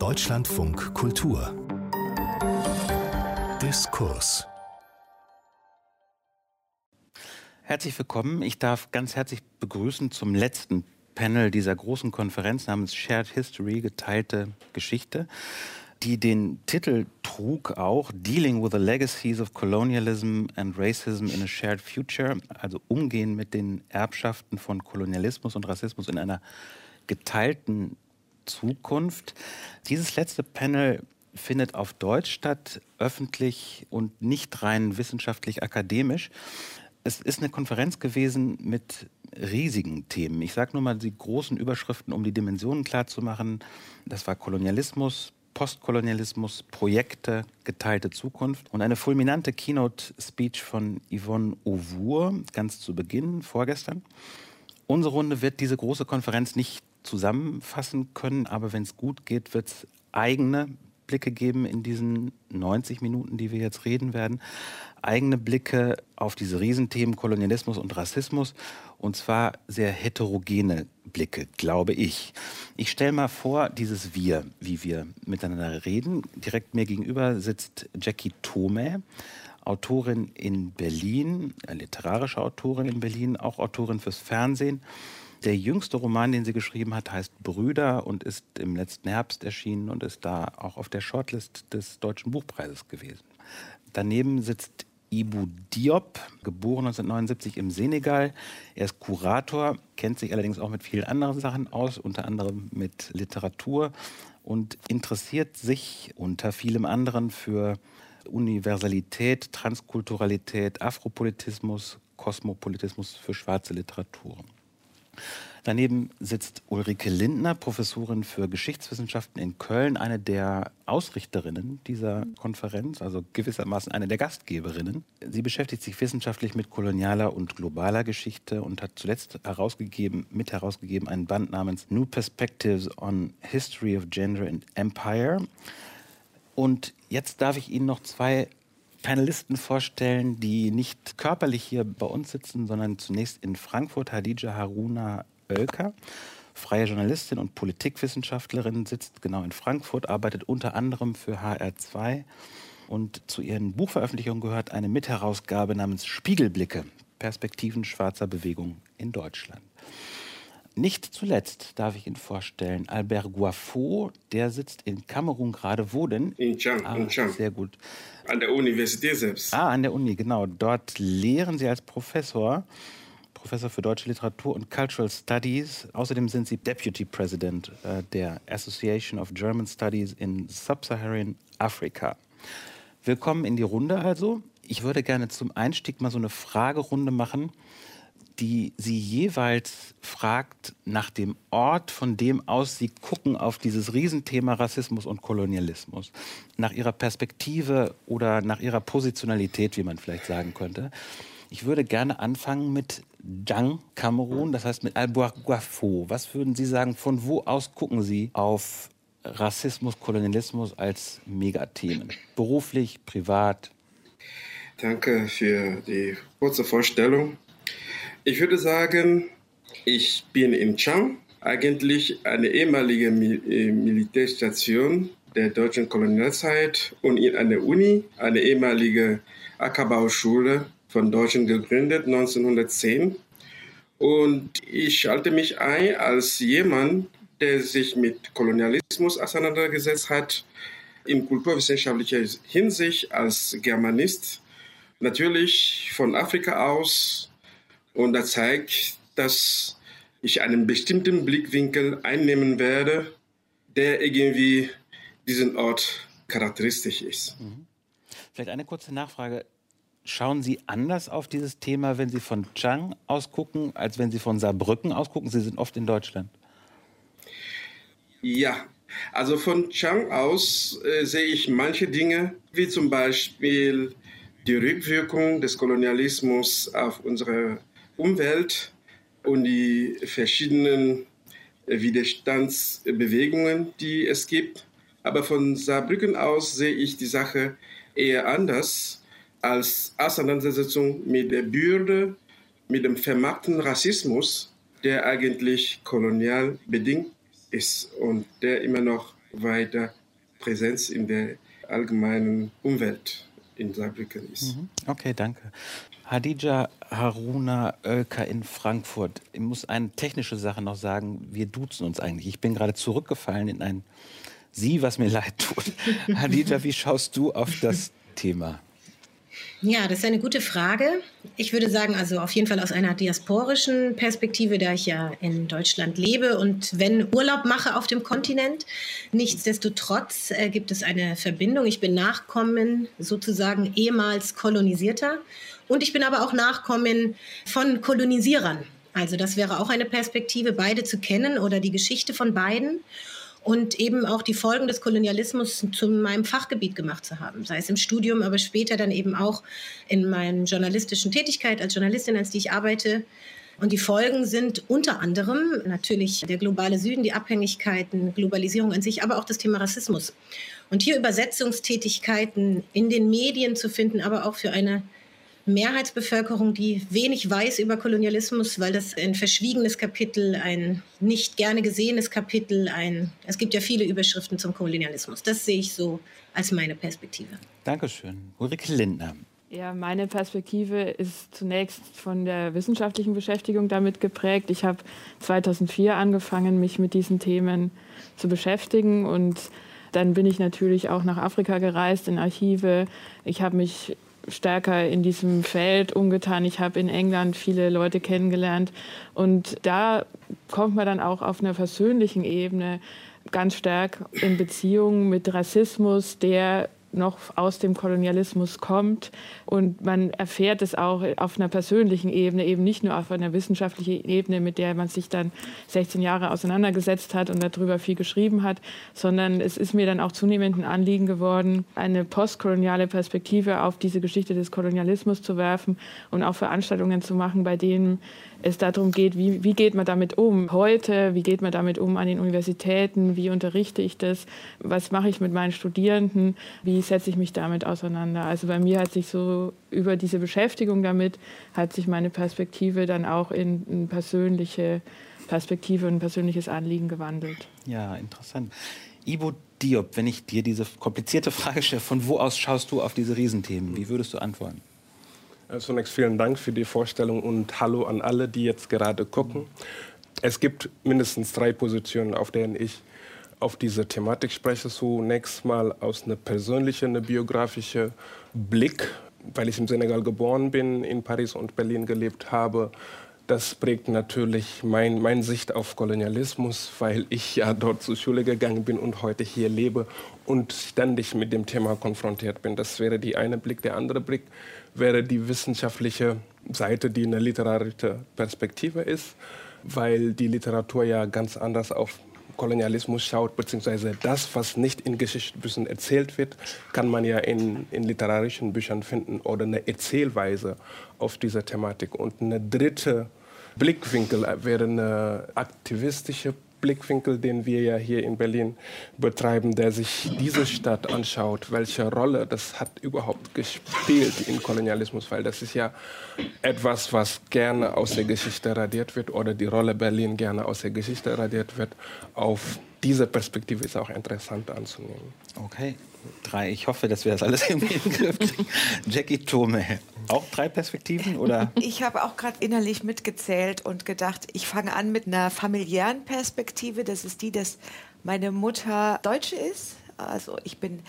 Deutschlandfunk Kultur Diskurs Herzlich willkommen. Ich darf ganz herzlich begrüßen zum letzten Panel dieser großen Konferenz namens Shared History, geteilte Geschichte, die den Titel trug auch Dealing with the Legacies of Colonialism and Racism in a Shared Future, also Umgehen mit den Erbschaften von Kolonialismus und Rassismus in einer geteilten Zukunft. Dieses letzte Panel findet auf Deutsch statt, öffentlich und nicht rein wissenschaftlich akademisch. Es ist eine Konferenz gewesen mit riesigen Themen. Ich sage nur mal die großen Überschriften, um die Dimensionen klarzumachen. Das war Kolonialismus, Postkolonialismus, Projekte, geteilte Zukunft und eine fulminante Keynote-Speech von Yvonne Auvour ganz zu Beginn, vorgestern. Unsere Runde wird diese große Konferenz nicht zusammenfassen können, aber wenn es gut geht, wird es eigene Blicke geben in diesen 90 Minuten, die wir jetzt reden werden. Eigene Blicke auf diese Riesenthemen Kolonialismus und Rassismus und zwar sehr heterogene Blicke, glaube ich. Ich stelle mal vor, dieses Wir, wie wir miteinander reden. Direkt mir gegenüber sitzt Jackie Thome, Autorin in Berlin, äh, literarische Autorin in Berlin, auch Autorin fürs Fernsehen der jüngste Roman, den sie geschrieben hat, heißt Brüder und ist im letzten Herbst erschienen und ist da auch auf der Shortlist des Deutschen Buchpreises gewesen. Daneben sitzt Ibu Diop, geboren 1979 im Senegal. Er ist Kurator, kennt sich allerdings auch mit vielen anderen Sachen aus, unter anderem mit Literatur und interessiert sich unter vielem anderen für Universalität, Transkulturalität, Afropolitismus, Kosmopolitismus für schwarze Literatur. Daneben sitzt Ulrike Lindner, Professorin für Geschichtswissenschaften in Köln, eine der Ausrichterinnen dieser Konferenz, also gewissermaßen eine der Gastgeberinnen. Sie beschäftigt sich wissenschaftlich mit kolonialer und globaler Geschichte und hat zuletzt herausgegeben, mit herausgegeben einen Band namens New Perspectives on History of Gender and Empire. Und jetzt darf ich Ihnen noch zwei Panelisten vorstellen, die nicht körperlich hier bei uns sitzen, sondern zunächst in Frankfurt. Hadija Haruna Oelker, freie Journalistin und Politikwissenschaftlerin, sitzt genau in Frankfurt, arbeitet unter anderem für HR2 und zu ihren Buchveröffentlichungen gehört eine Mitherausgabe namens Spiegelblicke, Perspektiven schwarzer Bewegung in Deutschland. Nicht zuletzt darf ich Ihnen vorstellen, Albert Guafo, der sitzt in Kamerun gerade. Wo denn? In Chang. Ah, in Chang. Sehr gut. An der Universität selbst. Ah, an der Uni, genau. Dort lehren Sie als Professor, Professor für deutsche Literatur und Cultural Studies. Außerdem sind Sie Deputy President äh, der Association of German Studies in Sub-Saharan Africa. Willkommen in die Runde also. Ich würde gerne zum Einstieg mal so eine Fragerunde machen die sie jeweils fragt nach dem Ort, von dem aus sie gucken auf dieses Riesenthema Rassismus und Kolonialismus, nach ihrer Perspektive oder nach ihrer Positionalität, wie man vielleicht sagen könnte. Ich würde gerne anfangen mit Jang Kamerun, das heißt mit Albuquafo. Was würden Sie sagen, von wo aus gucken Sie auf Rassismus, Kolonialismus als Megathemen? Beruflich, privat? Danke für die kurze Vorstellung. Ich würde sagen, ich bin in Chang, eigentlich eine ehemalige äh, Militärstation der deutschen Kolonialzeit und in einer Uni, eine ehemalige Ackerbauschule von Deutschen gegründet 1910. Und ich schalte mich ein als jemand, der sich mit Kolonialismus auseinandergesetzt hat, in kulturwissenschaftlicher Hinsicht als Germanist. Natürlich von Afrika aus und das zeigt, dass ich einen bestimmten Blickwinkel einnehmen werde, der irgendwie diesen Ort charakteristisch ist. Mhm. Vielleicht eine kurze Nachfrage. Schauen Sie anders auf dieses Thema, wenn Sie von Chang ausgucken, als wenn Sie von Saarbrücken ausgucken? Sie sind oft in Deutschland. Ja, also von Chang aus äh, sehe ich manche Dinge, wie zum Beispiel die Rückwirkung des Kolonialismus auf unsere Umwelt und die verschiedenen Widerstandsbewegungen, die es gibt. Aber von Saarbrücken aus sehe ich die Sache eher anders als Auseinandersetzung mit der Bürde, mit dem vermarkten Rassismus, der eigentlich kolonial bedingt ist und der immer noch weiter Präsenz in der allgemeinen Umwelt in Saarbrücken ist. Mhm. Okay, danke. Hadija Haruna Oelker in Frankfurt. Ich muss eine technische Sache noch sagen. Wir duzen uns eigentlich. Ich bin gerade zurückgefallen in ein Sie, was mir leid tut. Hadija, wie schaust du auf das Thema? Ja, das ist eine gute Frage. Ich würde sagen, also auf jeden Fall aus einer diasporischen Perspektive, da ich ja in Deutschland lebe und wenn Urlaub mache auf dem Kontinent. Nichtsdestotrotz äh, gibt es eine Verbindung. Ich bin Nachkommen sozusagen ehemals Kolonisierter und ich bin aber auch Nachkommen von Kolonisierern. Also das wäre auch eine Perspektive, beide zu kennen oder die Geschichte von beiden und eben auch die Folgen des Kolonialismus zu meinem Fachgebiet gemacht zu haben, sei es im Studium, aber später dann eben auch in meiner journalistischen Tätigkeit als Journalistin, als die ich arbeite. Und die Folgen sind unter anderem natürlich der globale Süden, die Abhängigkeiten, Globalisierung an sich, aber auch das Thema Rassismus. Und hier Übersetzungstätigkeiten in den Medien zu finden, aber auch für eine Mehrheitsbevölkerung, die wenig weiß über Kolonialismus, weil das ein verschwiegenes Kapitel, ein nicht gerne gesehenes Kapitel, ein, es gibt ja viele Überschriften zum Kolonialismus. Das sehe ich so als meine Perspektive. Dankeschön. Ulrike Lindner. Ja, meine Perspektive ist zunächst von der wissenschaftlichen Beschäftigung damit geprägt. Ich habe 2004 angefangen, mich mit diesen Themen zu beschäftigen und dann bin ich natürlich auch nach Afrika gereist in Archive. Ich habe mich stärker in diesem Feld umgetan. Ich habe in England viele Leute kennengelernt und da kommt man dann auch auf einer persönlichen Ebene ganz stark in Beziehung mit Rassismus, der noch aus dem Kolonialismus kommt. Und man erfährt es auch auf einer persönlichen Ebene, eben nicht nur auf einer wissenschaftlichen Ebene, mit der man sich dann 16 Jahre auseinandergesetzt hat und darüber viel geschrieben hat, sondern es ist mir dann auch zunehmend ein Anliegen geworden, eine postkoloniale Perspektive auf diese Geschichte des Kolonialismus zu werfen und auch Veranstaltungen zu machen, bei denen es darum geht, wie, wie geht man damit um heute, wie geht man damit um an den Universitäten, wie unterrichte ich das, was mache ich mit meinen Studierenden, wie setze ich mich damit auseinander. Also bei mir hat sich so über diese Beschäftigung damit, hat sich meine Perspektive dann auch in eine persönliche Perspektive und persönliches Anliegen gewandelt. Ja, interessant. Ibo Diop, wenn ich dir diese komplizierte Frage stelle, von wo aus schaust du auf diese Riesenthemen? Wie würdest du antworten? Äh, zunächst vielen Dank für die Vorstellung und Hallo an alle, die jetzt gerade gucken. Es gibt mindestens drei Positionen, auf denen ich auf diese Thematik spreche. Zunächst mal aus einer persönlichen, einer biografischen Blick, weil ich im Senegal geboren bin, in Paris und Berlin gelebt habe. Das prägt natürlich mein, meine Sicht auf Kolonialismus, weil ich ja dort zur Schule gegangen bin und heute hier lebe und ständig mit dem Thema konfrontiert bin. Das wäre die eine Blick. Der andere Blick wäre die wissenschaftliche Seite, die eine literarische Perspektive ist, weil die Literatur ja ganz anders auf Kolonialismus schaut, beziehungsweise das, was nicht in Geschichtsbüchern erzählt wird, kann man ja in, in literarischen Büchern finden oder eine Erzählweise auf diese Thematik. Und eine dritte Blickwinkel wäre eine aktivistische Blickwinkel, den wir ja hier in Berlin betreiben, der sich diese Stadt anschaut, welche Rolle das hat überhaupt gespielt im Kolonialismus, weil das ist ja etwas, was gerne aus der Geschichte radiert wird oder die Rolle Berlin gerne aus der Geschichte radiert wird, auf diese Perspektive ist auch interessant anzunehmen. Okay, drei. Ich hoffe, dass wir das alles irgendwie in Griff kriegen. Jackie Tome, auch drei Perspektiven oder? Ich habe auch gerade innerlich mitgezählt und gedacht, ich fange an mit einer familiären Perspektive. Das ist die, dass meine Mutter Deutsche ist. Also ich bin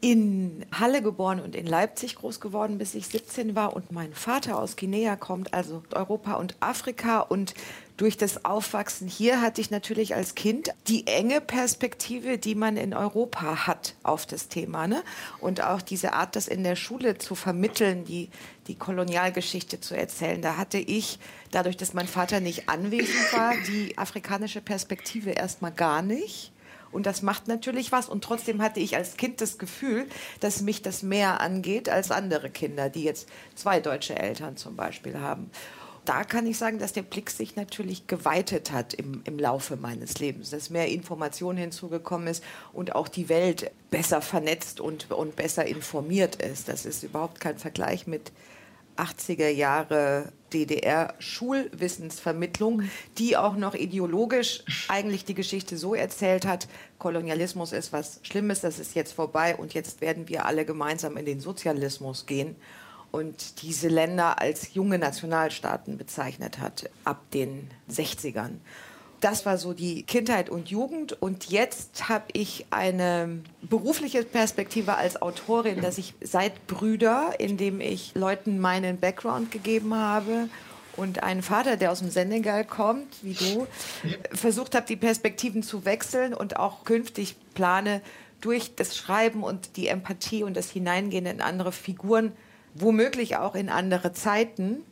in Halle geboren und in Leipzig groß geworden, bis ich 17 war. Und mein Vater aus Guinea kommt, also Europa und Afrika. Und durch das Aufwachsen hier hatte ich natürlich als Kind die enge Perspektive, die man in Europa hat auf das Thema. Ne? Und auch diese Art, das in der Schule zu vermitteln, die, die Kolonialgeschichte zu erzählen. Da hatte ich, dadurch, dass mein Vater nicht anwesend war, die afrikanische Perspektive erstmal gar nicht. Und das macht natürlich was. Und trotzdem hatte ich als Kind das Gefühl, dass mich das mehr angeht als andere Kinder, die jetzt zwei deutsche Eltern zum Beispiel haben da kann ich sagen, dass der Blick sich natürlich geweitet hat im, im Laufe meines Lebens, dass mehr Information hinzugekommen ist und auch die Welt besser vernetzt und, und besser informiert ist. Das ist überhaupt kein Vergleich mit 80er Jahre DDR-Schulwissensvermittlung, die auch noch ideologisch eigentlich die Geschichte so erzählt hat, Kolonialismus ist was Schlimmes, das ist jetzt vorbei und jetzt werden wir alle gemeinsam in den Sozialismus gehen und diese Länder als junge Nationalstaaten bezeichnet hat ab den 60ern. Das war so die Kindheit und Jugend. Und jetzt habe ich eine berufliche Perspektive als Autorin, dass ich seit Brüder, in dem ich Leuten meinen Background gegeben habe und einen Vater, der aus dem Senegal kommt, wie du, versucht habe, die Perspektiven zu wechseln und auch künftig plane, durch das Schreiben und die Empathie und das Hineingehen in andere Figuren, womöglich auch in andere Zeiten,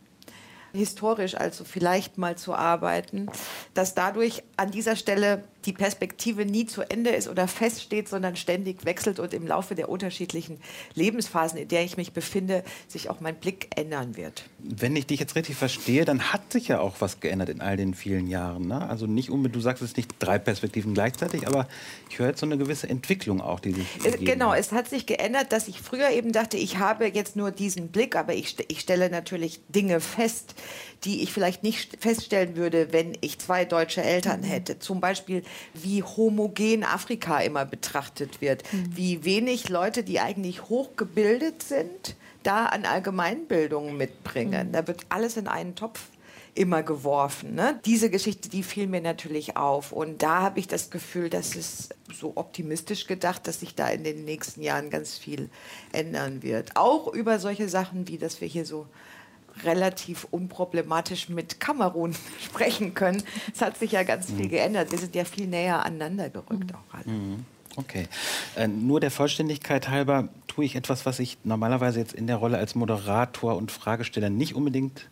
historisch also vielleicht mal zu arbeiten, dass dadurch an dieser Stelle die Perspektive nie zu Ende ist oder feststeht, sondern ständig wechselt und im Laufe der unterschiedlichen Lebensphasen, in der ich mich befinde, sich auch mein Blick ändern wird. Wenn ich dich jetzt richtig verstehe, dann hat sich ja auch was geändert in all den vielen Jahren. Ne? Also nicht unbedingt, du sagst es nicht drei Perspektiven gleichzeitig, aber ich höre jetzt so eine gewisse Entwicklung auch, die sich äh, Genau, hat. es hat sich geändert, dass ich früher eben dachte, ich habe jetzt nur diesen Blick, aber ich, ich stelle natürlich Dinge fest, die ich vielleicht nicht feststellen würde, wenn ich zwei deutsche Eltern mhm. hätte. Zum Beispiel, wie homogen Afrika immer betrachtet wird, mhm. wie wenig Leute, die eigentlich hochgebildet sind, da an Allgemeinbildung mitbringen. Mhm. Da wird alles in einen Topf immer geworfen. Ne? Diese Geschichte, die fiel mir natürlich auf. Und da habe ich das Gefühl, dass es so optimistisch gedacht, dass sich da in den nächsten Jahren ganz viel ändern wird. Auch über solche Sachen, wie dass wir hier so relativ unproblematisch mit Kamerun sprechen können. Es hat sich ja ganz viel mhm. geändert. Wir sind ja viel näher aneinander gerückt auch alle. Mhm. Okay. Äh, nur der Vollständigkeit halber tue ich etwas, was ich normalerweise jetzt in der Rolle als Moderator und Fragesteller nicht unbedingt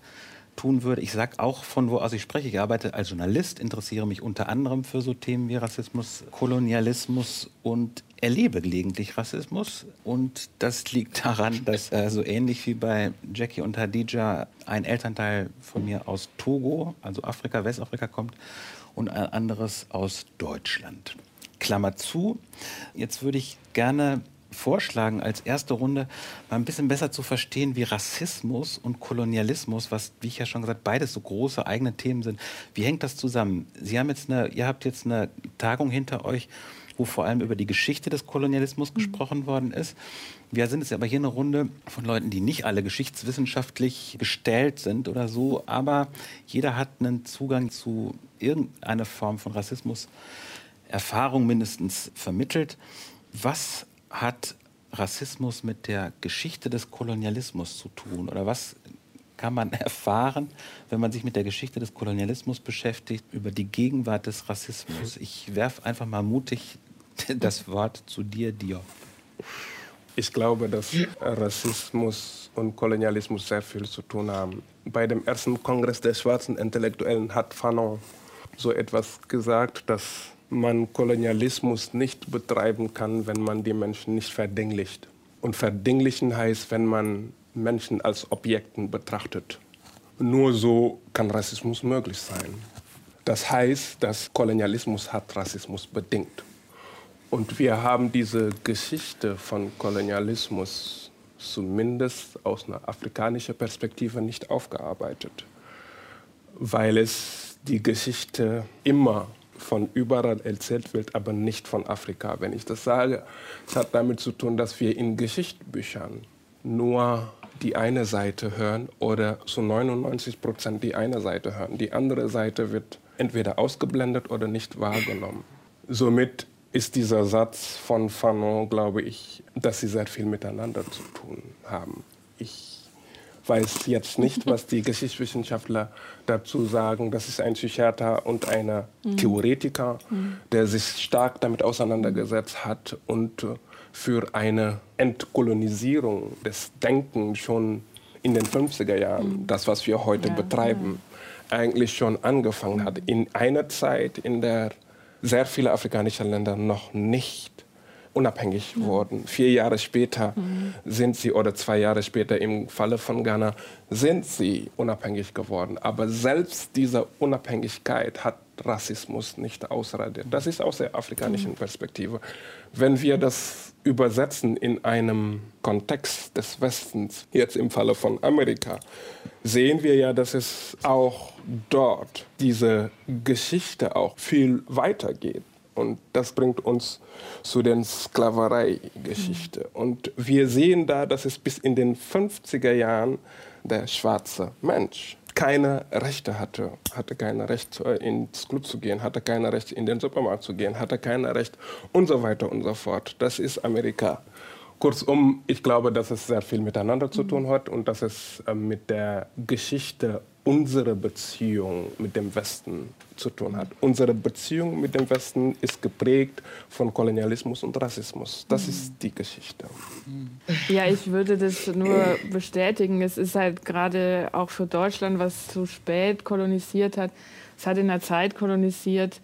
tun würde. Ich sage auch, von wo aus ich spreche. Ich arbeite als Journalist, interessiere mich unter anderem für so Themen wie Rassismus, Kolonialismus und erlebe gelegentlich Rassismus. Und das liegt daran, dass äh, so ähnlich wie bei Jackie und Hadija ein Elternteil von mir aus Togo, also Afrika, Westafrika kommt und ein anderes aus Deutschland. Klammer zu. Jetzt würde ich gerne vorschlagen, als erste Runde mal ein bisschen besser zu verstehen, wie Rassismus und Kolonialismus, was, wie ich ja schon gesagt, beides so große eigene Themen sind, wie hängt das zusammen? Sie haben jetzt eine, ihr habt jetzt eine Tagung hinter euch, wo vor allem über die Geschichte des Kolonialismus mhm. gesprochen worden ist. Wir sind jetzt aber hier eine Runde von Leuten, die nicht alle geschichtswissenschaftlich gestellt sind oder so, aber jeder hat einen Zugang zu irgendeiner Form von Rassismus, Erfahrung mindestens vermittelt. Was hat Rassismus mit der Geschichte des Kolonialismus zu tun? Oder was kann man erfahren, wenn man sich mit der Geschichte des Kolonialismus beschäftigt, über die Gegenwart des Rassismus? Ich werfe einfach mal mutig das Wort zu dir, Diop. Ich glaube, dass Rassismus und Kolonialismus sehr viel zu tun haben. Bei dem ersten Kongress der schwarzen Intellektuellen hat Fanon so etwas gesagt, dass man Kolonialismus nicht betreiben kann, wenn man die Menschen nicht verdinglicht. Und verdinglichen heißt, wenn man Menschen als Objekten betrachtet. Nur so kann Rassismus möglich sein. Das heißt, dass Kolonialismus hat Rassismus bedingt. Und wir haben diese Geschichte von Kolonialismus zumindest aus einer afrikanischen Perspektive nicht aufgearbeitet, weil es die Geschichte immer von überall erzählt wird, aber nicht von Afrika. Wenn ich das sage, es hat damit zu tun, dass wir in Geschichtsbüchern nur die eine Seite hören oder zu 99 Prozent die eine Seite hören. Die andere Seite wird entweder ausgeblendet oder nicht wahrgenommen. Somit ist dieser Satz von Fanon, glaube ich, dass sie sehr viel miteinander zu tun haben. Ich weiß jetzt nicht, was die Geschichtswissenschaftler dazu sagen. Das ist ein Psychiater und ein mhm. Theoretiker, mhm. der sich stark damit auseinandergesetzt hat und für eine Entkolonisierung des Denkens schon in den 50er Jahren, mhm. das, was wir heute ja, betreiben, ja. eigentlich schon angefangen hat. In einer Zeit, in der sehr viele afrikanische Länder noch nicht unabhängig mhm. wurden. Vier Jahre später mhm. sind sie, oder zwei Jahre später im Falle von Ghana, sind sie unabhängig geworden. Aber selbst diese Unabhängigkeit hat Rassismus nicht ausradiert. Das ist aus der afrikanischen mhm. Perspektive. Wenn wir das übersetzen in einem Kontext des Westens, jetzt im Falle von Amerika, sehen wir ja, dass es auch dort diese Geschichte auch viel weiter geht. Und das bringt uns zu der Sklaverei-Geschichte. Mhm. Und wir sehen da, dass es bis in den 50er Jahren der schwarze Mensch keine Rechte hatte, hatte kein Recht ins Club zu gehen, hatte kein Recht in den Supermarkt zu gehen, hatte kein Recht und so weiter und so fort. Das ist Amerika. Kurzum, ich glaube, dass es sehr viel miteinander zu tun hat und dass es äh, mit der Geschichte unserer Beziehung mit dem Westen zu tun hat. Unsere Beziehung mit dem Westen ist geprägt von Kolonialismus und Rassismus. Das ist die Geschichte. Ja, ich würde das nur bestätigen. Es ist halt gerade auch für Deutschland, was zu spät kolonisiert hat. Es hat in einer Zeit kolonisiert,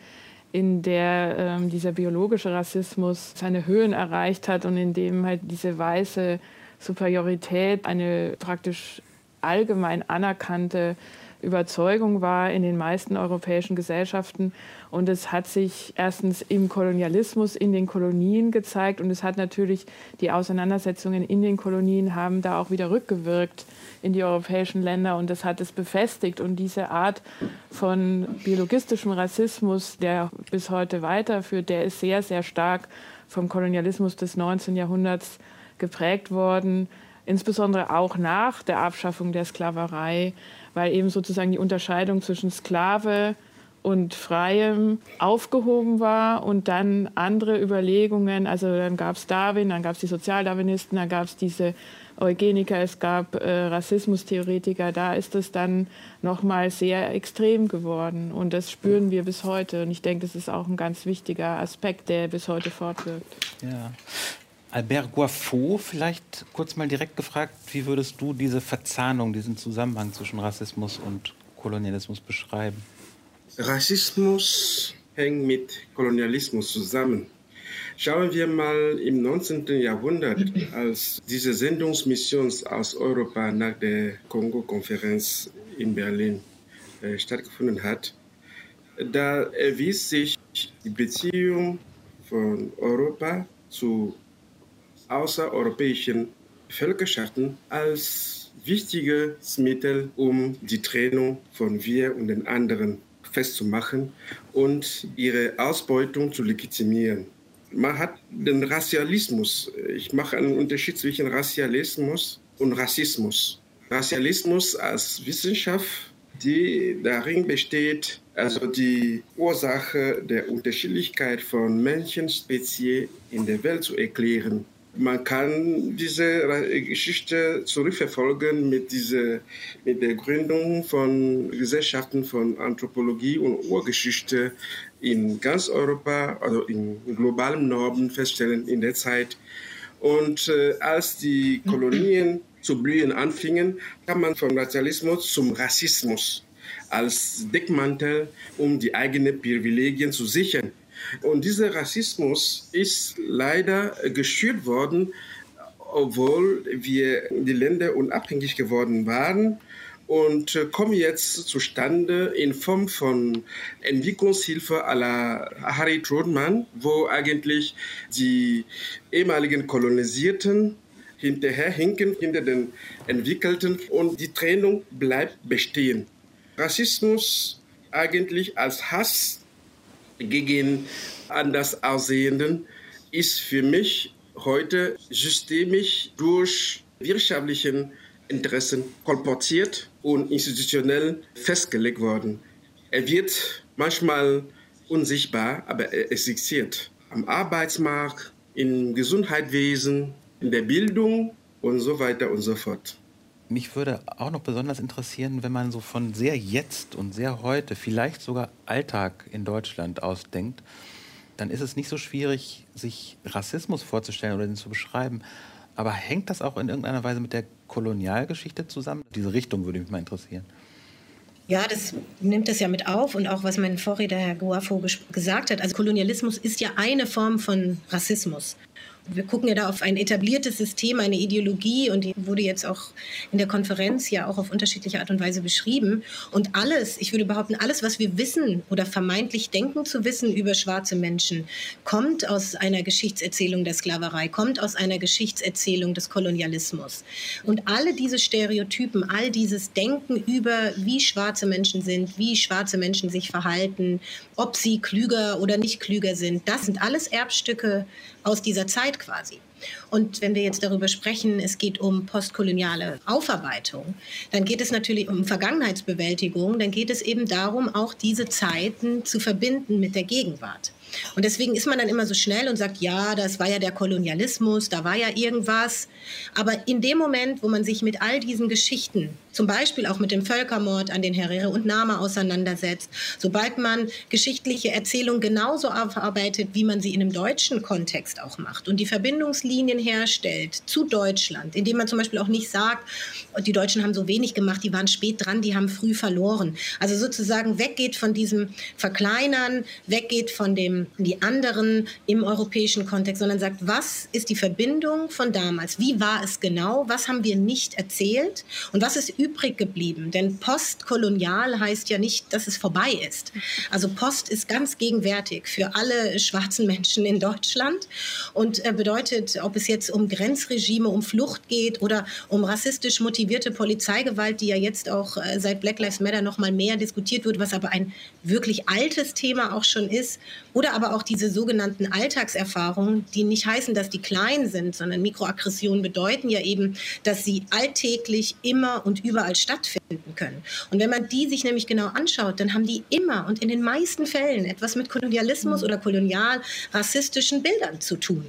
in der ähm, dieser biologische Rassismus seine Höhen erreicht hat und in dem halt diese weiße Superiorität eine praktisch allgemein anerkannte Überzeugung war in den meisten europäischen Gesellschaften. Und es hat sich erstens im Kolonialismus in den Kolonien gezeigt und es hat natürlich die Auseinandersetzungen in den Kolonien haben da auch wieder rückgewirkt in die europäischen Länder und das hat es befestigt. Und diese Art von biologistischem Rassismus, der bis heute weiterführt, der ist sehr, sehr stark vom Kolonialismus des 19. Jahrhunderts geprägt worden, insbesondere auch nach der Abschaffung der Sklaverei weil eben sozusagen die Unterscheidung zwischen Sklave und Freiem aufgehoben war und dann andere Überlegungen, also dann gab es Darwin, dann gab es die Sozialdarwinisten, dann gab es diese Eugeniker, es gab äh, Rassismustheoretiker, da ist es dann nochmal sehr extrem geworden und das spüren wir bis heute und ich denke, das ist auch ein ganz wichtiger Aspekt, der bis heute fortwirkt. Ja. Albert Guaffo, vielleicht kurz mal direkt gefragt, wie würdest du diese Verzahnung, diesen Zusammenhang zwischen Rassismus und Kolonialismus beschreiben? Rassismus hängt mit Kolonialismus zusammen. Schauen wir mal im 19. Jahrhundert, als diese Sendungsmission aus Europa nach der Kongo-Konferenz in Berlin äh, stattgefunden hat, da erwies sich die Beziehung von Europa zu außereuropäischen Völkerschaften als wichtiges Mittel, um die Trennung von wir und den anderen festzumachen und ihre Ausbeutung zu legitimieren. Man hat den Rassialismus. Ich mache einen Unterschied zwischen Rassialismus und Rassismus. Rassialismus als Wissenschaft, die darin besteht, also die Ursache der Unterschiedlichkeit von Menschenspezien in der Welt zu erklären. Man kann diese Geschichte zurückverfolgen mit, diese, mit der Gründung von Gesellschaften von Anthropologie und Urgeschichte in ganz Europa, also im globalen Norden feststellen in der Zeit. Und äh, als die Kolonien zu blühen anfingen, kam man vom Nationalismus zum Rassismus als Deckmantel, um die eigenen Privilegien zu sichern. Und dieser Rassismus ist leider geschürt worden, obwohl wir die Länder unabhängig geworden waren und kommen jetzt zustande in Form von Entwicklungshilfe à la Harry Trudman, wo eigentlich die ehemaligen Kolonisierten hinterher hinken, hinter den Entwickelten und die Trennung bleibt bestehen. Rassismus eigentlich als Hass gegen anders Aussehenden ist für mich heute systemisch durch wirtschaftlichen Interessen kolportiert und institutionell festgelegt worden. Er wird manchmal unsichtbar, aber er existiert. Am Arbeitsmarkt, im Gesundheitswesen, in der Bildung und so weiter und so fort. Mich würde auch noch besonders interessieren, wenn man so von sehr jetzt und sehr heute, vielleicht sogar Alltag in Deutschland ausdenkt, dann ist es nicht so schwierig, sich Rassismus vorzustellen oder den zu beschreiben. Aber hängt das auch in irgendeiner Weise mit der Kolonialgeschichte zusammen? Diese Richtung würde mich mal interessieren. Ja, das nimmt das ja mit auf und auch was mein Vorredner Herr Guafo gesagt hat. Also Kolonialismus ist ja eine Form von Rassismus. Wir gucken ja da auf ein etabliertes System, eine Ideologie und die wurde jetzt auch in der Konferenz ja auch auf unterschiedliche Art und Weise beschrieben. Und alles, ich würde behaupten, alles, was wir wissen oder vermeintlich denken zu wissen über schwarze Menschen, kommt aus einer Geschichtserzählung der Sklaverei, kommt aus einer Geschichtserzählung des Kolonialismus. Und alle diese Stereotypen, all dieses Denken über, wie schwarze Menschen sind, wie schwarze Menschen sich verhalten, ob sie klüger oder nicht klüger sind, das sind alles Erbstücke aus dieser Zeit quasi. Und wenn wir jetzt darüber sprechen, es geht um postkoloniale Aufarbeitung, dann geht es natürlich um Vergangenheitsbewältigung, dann geht es eben darum, auch diese Zeiten zu verbinden mit der Gegenwart. Und deswegen ist man dann immer so schnell und sagt, ja, das war ja der Kolonialismus, da war ja irgendwas. Aber in dem Moment, wo man sich mit all diesen Geschichten, zum Beispiel auch mit dem Völkermord an den Herere und Nama auseinandersetzt, sobald man geschichtliche Erzählungen genauso aufarbeitet, wie man sie in einem deutschen Kontext auch macht und die Verbindungslinien herstellt zu Deutschland, indem man zum Beispiel auch nicht sagt, die Deutschen haben so wenig gemacht, die waren spät dran, die haben früh verloren. Also sozusagen weggeht von diesem Verkleinern, weggeht von dem die anderen im europäischen Kontext, sondern sagt, was ist die Verbindung von damals? Wie war es genau? Was haben wir nicht erzählt? Und was ist übrig geblieben? Denn postkolonial heißt ja nicht, dass es vorbei ist. Also Post ist ganz gegenwärtig für alle schwarzen Menschen in Deutschland und bedeutet, ob es jetzt um Grenzregime, um Flucht geht oder um rassistisch motivierte Polizeigewalt, die ja jetzt auch äh, seit Black Lives Matter noch mal mehr diskutiert wird, was aber ein wirklich altes Thema auch schon ist, oder oder aber auch diese sogenannten Alltagserfahrungen, die nicht heißen, dass die klein sind, sondern Mikroaggressionen bedeuten ja eben, dass sie alltäglich immer und überall stattfinden können. Und wenn man die sich nämlich genau anschaut, dann haben die immer und in den meisten Fällen etwas mit Kolonialismus oder kolonial-rassistischen Bildern zu tun.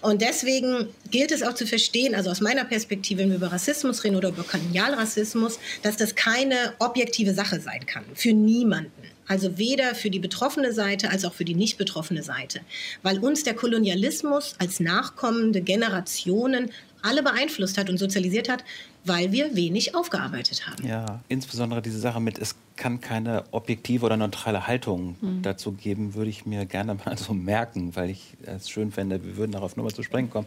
Und deswegen gilt es auch zu verstehen, also aus meiner Perspektive, wenn wir über Rassismus reden oder über Kolonialrassismus, dass das keine objektive Sache sein kann. Für niemanden. Also weder für die betroffene Seite als auch für die nicht betroffene Seite. Weil uns der Kolonialismus als nachkommende Generationen alle beeinflusst hat und sozialisiert hat, weil wir wenig aufgearbeitet haben. Ja, insbesondere diese Sache mit, es kann keine objektive oder neutrale Haltung mhm. dazu geben, würde ich mir gerne mal so merken, weil ich es schön fände, wir würden darauf nochmal zu sprechen kommen.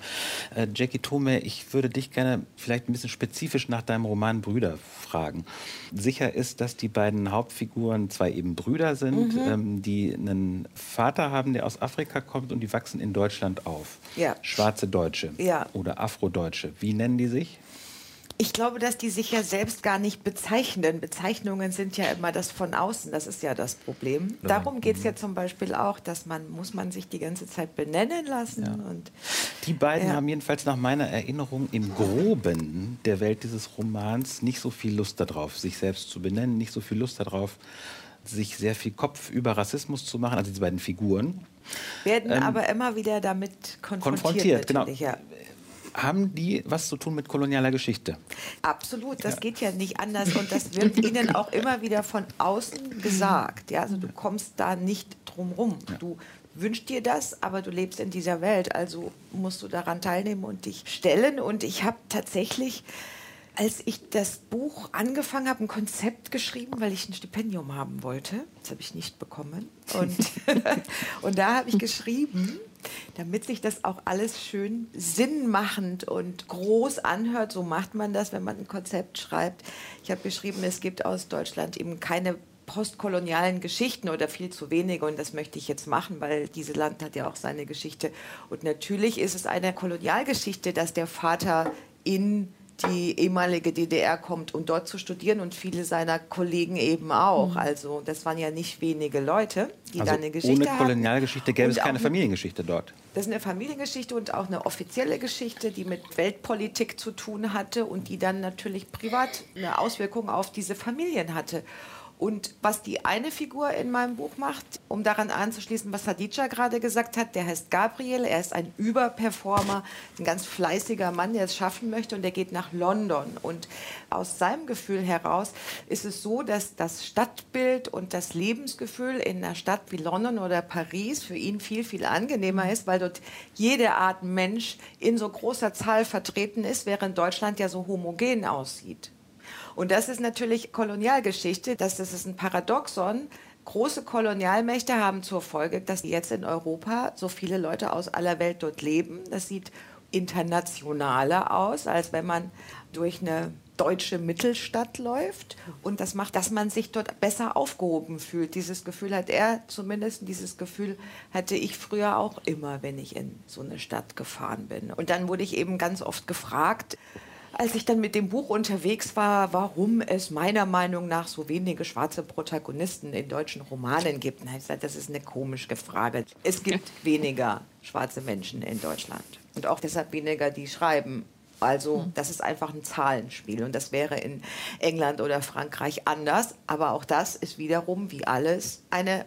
Äh, Jackie Tome, ich würde dich gerne vielleicht ein bisschen spezifisch nach deinem Roman Brüder fragen. Sicher ist, dass die beiden Hauptfiguren zwei eben Brüder sind, mhm. ähm, die einen Vater haben, der aus Afrika kommt und die wachsen in Deutschland auf. Ja. Schwarze Deutsche ja. oder Afrodeutsche. Wie nennen die sich? Ich glaube, dass die sich ja selbst gar nicht bezeichnen. Bezeichnungen sind ja immer das von außen, das ist ja das Problem. Darum geht es ja zum Beispiel auch, dass man, muss man sich die ganze Zeit benennen lassen. Ja. Und, die beiden ja. haben jedenfalls nach meiner Erinnerung im Groben der Welt dieses Romans nicht so viel Lust darauf, sich selbst zu benennen, nicht so viel Lust darauf, sich sehr viel Kopf über Rassismus zu machen, also diese beiden Figuren. Werden ähm, aber immer wieder damit konfrontiert. konfrontiert genau. Ja haben die was zu tun mit kolonialer Geschichte? Absolut, das ja. geht ja nicht anders und das wird ihnen auch immer wieder von außen gesagt. Ja, also du kommst da nicht drum rum. Ja. Du wünschst dir das, aber du lebst in dieser Welt, also musst du daran teilnehmen und dich stellen. Und ich habe tatsächlich als ich das Buch angefangen habe, ein Konzept geschrieben, weil ich ein Stipendium haben wollte. Das habe ich nicht bekommen. Und, und da habe ich geschrieben, damit sich das auch alles schön sinnmachend und groß anhört. So macht man das, wenn man ein Konzept schreibt. Ich habe geschrieben, es gibt aus Deutschland eben keine postkolonialen Geschichten oder viel zu wenige und das möchte ich jetzt machen, weil dieses Land hat ja auch seine Geschichte. Und natürlich ist es eine Kolonialgeschichte, dass der Vater in die ehemalige DDR kommt, um dort zu studieren und viele seiner Kollegen eben auch. Mhm. Also das waren ja nicht wenige Leute, die also da eine Geschichte ohne Kolonialgeschichte gäbe es keine Familiengeschichte dort. Das ist eine Familiengeschichte und auch eine offizielle Geschichte, die mit Weltpolitik zu tun hatte und die dann natürlich privat eine Auswirkung auf diese Familien hatte. Und was die eine Figur in meinem Buch macht, um daran anzuschließen, was Hadija gerade gesagt hat, der heißt Gabriel, er ist ein Überperformer, ein ganz fleißiger Mann, der es schaffen möchte und der geht nach London. Und aus seinem Gefühl heraus ist es so, dass das Stadtbild und das Lebensgefühl in einer Stadt wie London oder Paris für ihn viel, viel angenehmer ist, weil dort jede Art Mensch in so großer Zahl vertreten ist, während Deutschland ja so homogen aussieht. Und das ist natürlich Kolonialgeschichte, das, das ist ein Paradoxon. große Kolonialmächte haben zur Folge, dass jetzt in Europa so viele Leute aus aller Welt dort leben. Das sieht internationaler aus, als wenn man durch eine deutsche Mittelstadt läuft. Und das macht, dass man sich dort besser aufgehoben fühlt. Dieses Gefühl hat er zumindest, dieses Gefühl hatte ich früher auch immer, wenn ich in so eine Stadt gefahren bin. Und dann wurde ich eben ganz oft gefragt, als ich dann mit dem Buch unterwegs war, warum es meiner Meinung nach so wenige schwarze Protagonisten in deutschen Romanen gibt. Und ich gesagt, das ist eine komische Frage. Es gibt weniger schwarze Menschen in Deutschland. Und auch deshalb weniger, die schreiben. Also mhm. das ist einfach ein Zahlenspiel und das wäre in England oder Frankreich anders. Aber auch das ist wiederum, wie alles, eine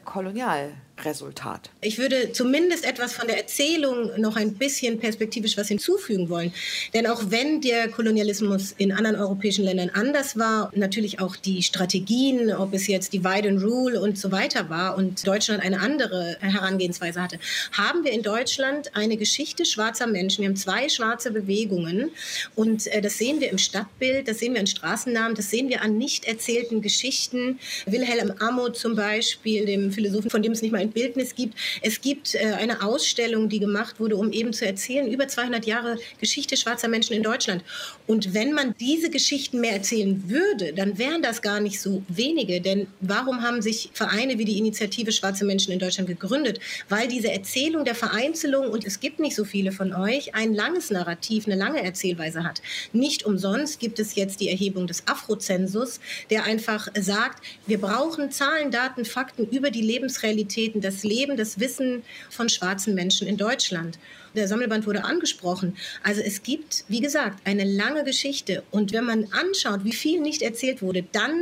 Kolonialresultat. Ich würde zumindest etwas von der Erzählung noch ein bisschen perspektivisch was hinzufügen wollen. Denn auch wenn der Kolonialismus in anderen europäischen Ländern anders war, natürlich auch die Strategien, ob es jetzt Divide and Rule und so weiter war und Deutschland eine andere Herangehensweise hatte, haben wir in Deutschland eine Geschichte schwarzer Menschen. Wir haben zwei schwarze Bewegungen und äh, das sehen wir im Stadtbild, das sehen wir in Straßennamen, das sehen wir an nicht erzählten Geschichten. Wilhelm Ammo zum Beispiel, dem Philosophen, von dem es nicht mal ein Bildnis gibt. Es gibt äh, eine Ausstellung, die gemacht wurde, um eben zu erzählen, über 200 Jahre Geschichte schwarzer Menschen in Deutschland. Und wenn man diese Geschichten mehr erzählen würde, dann wären das gar nicht so wenige. Denn warum haben sich Vereine wie die Initiative Schwarze Menschen in Deutschland gegründet? Weil diese Erzählung der Vereinzelung, und es gibt nicht so viele von euch, ein langes Narrativ, eine lange Erzählweise hat. Nicht umsonst gibt es jetzt die Erhebung des Afrozensus, der einfach sagt, wir brauchen Zahlen, Daten, Fakten über die Lebensrealitäten, das Leben, das Wissen von schwarzen Menschen in Deutschland. Der Sammelband wurde angesprochen. Also es gibt, wie gesagt, eine lange Geschichte. Und wenn man anschaut, wie viel nicht erzählt wurde, dann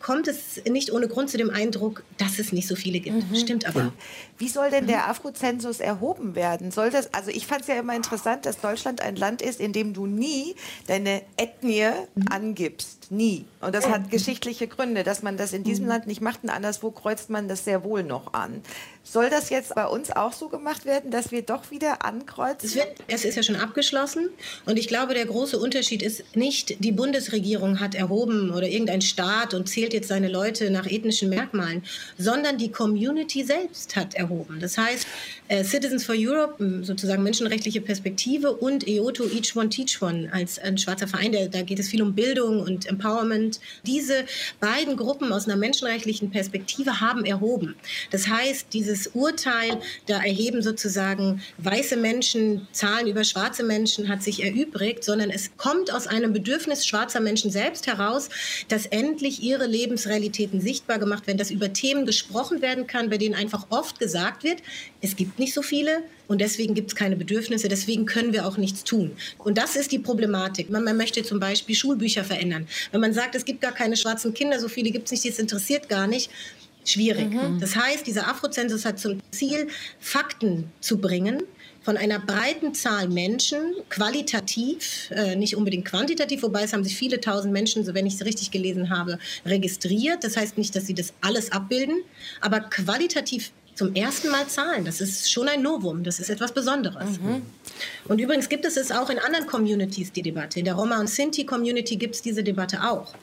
kommt es nicht ohne Grund zu dem Eindruck, dass es nicht so viele gibt. Mhm. Stimmt aber. Wie soll denn der Afrozensus erhoben werden? Soll das, also ich fand es ja immer interessant, dass Deutschland ein Land ist, in dem du nie deine Ethnie mhm. angibst. Nie. Und das hat geschichtliche Gründe, dass man das in diesem mhm. Land nicht macht und anderswo kreuzt man das sehr wohl noch an. Soll das jetzt bei uns auch so gemacht werden, dass wir doch wieder ankreuzen? Es, wird, es ist ja schon abgeschlossen und ich glaube, der große Unterschied ist nicht, die Bundesregierung hat erhoben oder irgendein Staat und zählt jetzt seine Leute nach ethnischen Merkmalen, sondern die Community selbst hat erhoben. Das heißt, Citizens for Europe, sozusagen menschenrechtliche Perspektive und EOTO Each One Teach One als ein schwarzer Verein, der, da geht es viel um Bildung und Empowerment. Diese beiden Gruppen aus einer menschenrechtlichen Perspektive haben erhoben. Das heißt, dieses Urteil, da erheben sozusagen weiße Menschen Zahlen über schwarze Menschen, hat sich erübrigt, sondern es kommt aus einem Bedürfnis schwarzer Menschen selbst heraus, dass endlich ihre Lebensrealitäten sichtbar gemacht werden, dass über Themen gesprochen werden kann, bei denen einfach oft gesagt wird, es gibt nicht so viele und deswegen gibt es keine Bedürfnisse, deswegen können wir auch nichts tun. Und das ist die Problematik. Man, man möchte zum Beispiel Schulbücher verändern. Wenn man sagt, es gibt gar keine schwarzen Kinder, so viele gibt es nicht, das interessiert gar nicht, schwierig. Mhm. Das heißt, dieser Afrozensus hat zum Ziel, Fakten zu bringen, von einer breiten Zahl Menschen, qualitativ, äh, nicht unbedingt quantitativ, wobei es haben sich viele tausend Menschen, so wenn ich es richtig gelesen habe, registriert. Das heißt nicht, dass sie das alles abbilden, aber qualitativ zum ersten Mal zahlen. Das ist schon ein Novum, das ist etwas Besonderes. Mhm. Und übrigens gibt es es auch in anderen Communities, die Debatte. In der Roma- und Sinti-Community gibt es diese Debatte auch.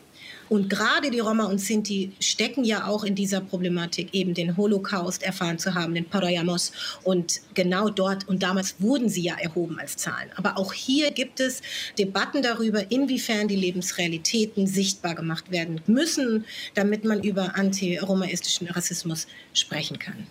Und gerade die Roma und Sinti stecken ja auch in dieser Problematik, eben den Holocaust erfahren zu haben, den Parayamos. Und genau dort und damals wurden sie ja erhoben als Zahlen. Aber auch hier gibt es Debatten darüber, inwiefern die Lebensrealitäten sichtbar gemacht werden müssen, damit man über antiromaistischen Rassismus sprechen kann.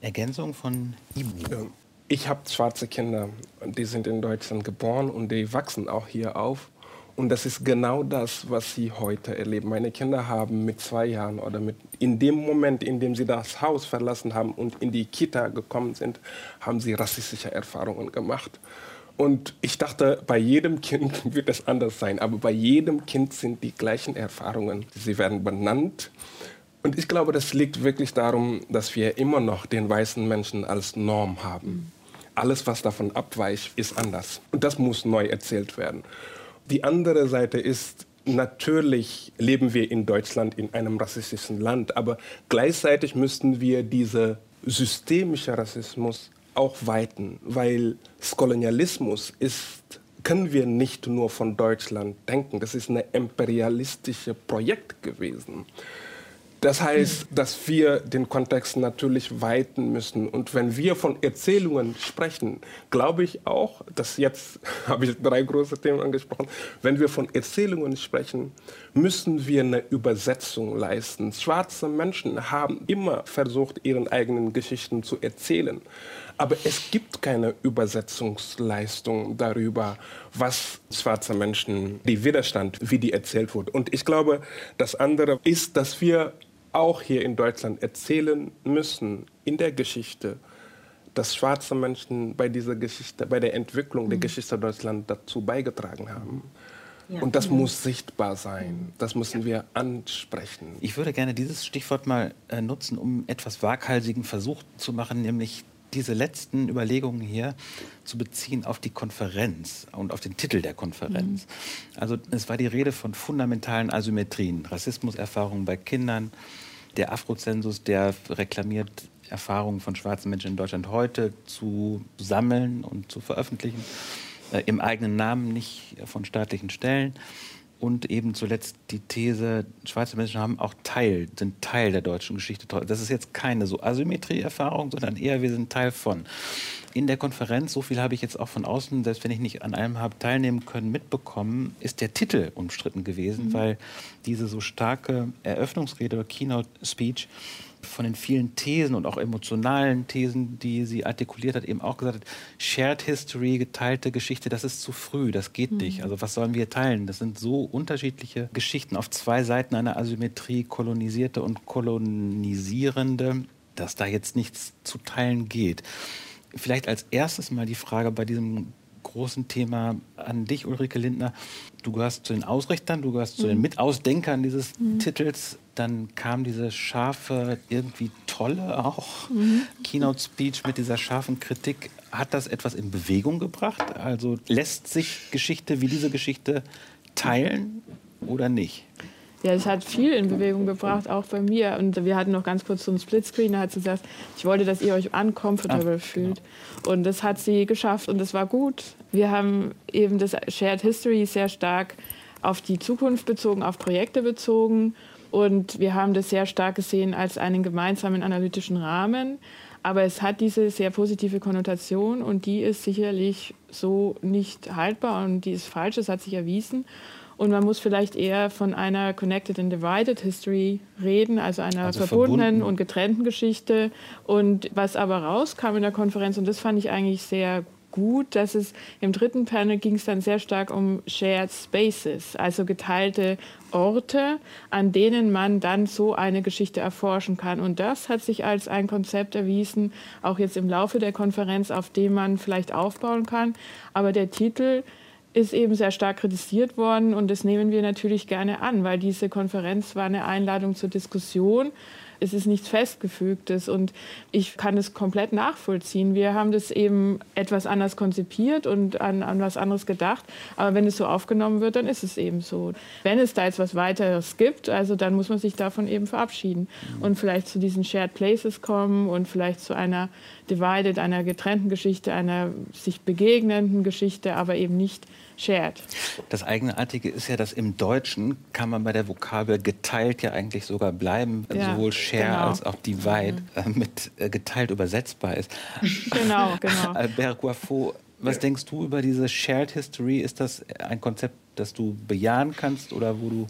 Ergänzung von Ibu. Ich habe schwarze Kinder, die sind in Deutschland geboren und die wachsen auch hier auf. Und das ist genau das, was sie heute erleben. Meine Kinder haben mit zwei Jahren oder mit, in dem Moment, in dem sie das Haus verlassen haben und in die Kita gekommen sind, haben sie rassistische Erfahrungen gemacht. Und ich dachte, bei jedem Kind wird es anders sein, aber bei jedem Kind sind die gleichen Erfahrungen. Sie werden benannt. Und ich glaube, das liegt wirklich darum, dass wir immer noch den weißen Menschen als Norm haben. Alles, was davon abweicht, ist anders. Und das muss neu erzählt werden. Die andere Seite ist, natürlich leben wir in Deutschland in einem rassistischen Land, aber gleichzeitig müssten wir diese systemische Rassismus auch weiten, weil Kolonialismus ist, können wir nicht nur von Deutschland denken. Das ist ein imperialistisches Projekt gewesen. Das heißt, dass wir den Kontext natürlich weiten müssen. Und wenn wir von Erzählungen sprechen, glaube ich auch, dass jetzt habe ich drei große Themen angesprochen, wenn wir von Erzählungen sprechen, müssen wir eine Übersetzung leisten. Schwarze Menschen haben immer versucht, ihren eigenen Geschichten zu erzählen. Aber es gibt keine Übersetzungsleistung darüber, was schwarze Menschen, die Widerstand, wie die erzählt wurde. Und ich glaube, das andere ist, dass wir auch hier in Deutschland erzählen müssen in der Geschichte, dass schwarze Menschen bei dieser Geschichte, bei der Entwicklung der mhm. Geschichte Deutschlands dazu beigetragen haben. Ja. Und das mhm. muss sichtbar sein. Das müssen wir ansprechen. Ich würde gerne dieses Stichwort mal äh, nutzen, um etwas waghalsigen Versuch zu machen, nämlich diese letzten Überlegungen hier zu beziehen auf die Konferenz und auf den Titel der Konferenz. Mhm. Also es war die Rede von fundamentalen Asymmetrien, Rassismuserfahrungen bei Kindern, der Afrozensus, der reklamiert, Erfahrungen von schwarzen Menschen in Deutschland heute zu sammeln und zu veröffentlichen, äh, im eigenen Namen, nicht von staatlichen Stellen. Und eben zuletzt die These, schwarze Menschen haben auch Teil, sind Teil der deutschen Geschichte. Das ist jetzt keine so Asymmetrie-Erfahrung, sondern eher, wir sind Teil von. In der Konferenz, so viel habe ich jetzt auch von außen, selbst wenn ich nicht an allem habe teilnehmen können, mitbekommen, ist der Titel umstritten gewesen, mhm. weil diese so starke Eröffnungsrede oder Keynote-Speech von den vielen Thesen und auch emotionalen Thesen, die sie artikuliert hat, eben auch gesagt hat, Shared History, geteilte Geschichte, das ist zu früh, das geht mhm. nicht. Also was sollen wir teilen? Das sind so unterschiedliche Geschichten auf zwei Seiten einer Asymmetrie, kolonisierte und kolonisierende, dass da jetzt nichts zu teilen geht. Vielleicht als erstes mal die Frage bei diesem großen Thema an dich, Ulrike Lindner. Du gehörst zu den Ausrichtern, du gehörst mhm. zu den mhm. Mitausdenkern dieses mhm. Titels. Dann kam diese scharfe, irgendwie tolle auch mhm. Keynote-Speech mit dieser scharfen Kritik. Hat das etwas in Bewegung gebracht? Also lässt sich Geschichte wie diese Geschichte teilen oder nicht? Ja, es hat viel in Bewegung gebracht, auch bei mir. Und wir hatten noch ganz kurz so einen Splitscreen, da hat sie gesagt, ich wollte, dass ihr euch uncomfortable Ach, fühlt. Genau. Und das hat sie geschafft und das war gut. Wir haben eben das Shared History sehr stark auf die Zukunft bezogen, auf Projekte bezogen. Und wir haben das sehr stark gesehen als einen gemeinsamen analytischen Rahmen. Aber es hat diese sehr positive Konnotation und die ist sicherlich so nicht haltbar und die ist falsch, das hat sich erwiesen. Und man muss vielleicht eher von einer Connected and Divided History reden, also einer also verbundenen verbunden. und getrennten Geschichte. Und was aber rauskam in der Konferenz, und das fand ich eigentlich sehr gut, dass es im dritten Panel ging es dann sehr stark um Shared Spaces, also geteilte Orte, an denen man dann so eine Geschichte erforschen kann. Und das hat sich als ein Konzept erwiesen, auch jetzt im Laufe der Konferenz, auf dem man vielleicht aufbauen kann. Aber der Titel ist eben sehr stark kritisiert worden und das nehmen wir natürlich gerne an, weil diese Konferenz war eine Einladung zur Diskussion es ist nichts Festgefügtes und ich kann es komplett nachvollziehen. Wir haben das eben etwas anders konzipiert und an, an was anderes gedacht, aber wenn es so aufgenommen wird, dann ist es eben so. Wenn es da jetzt was weiteres gibt, also dann muss man sich davon eben verabschieden und vielleicht zu diesen Shared Places kommen und vielleicht zu einer Divided, einer getrennten Geschichte, einer sich begegnenden Geschichte, aber eben nicht shared. Das Eigenartige ist ja, dass im Deutschen kann man bei der Vokabel geteilt ja eigentlich sogar bleiben, ja, sowohl share genau. als auch divide mhm. äh, mit äh, geteilt übersetzbar ist. Genau, genau. Albert Guaffo, was denkst du über diese Shared History? Ist das ein Konzept, das du bejahen kannst oder wo du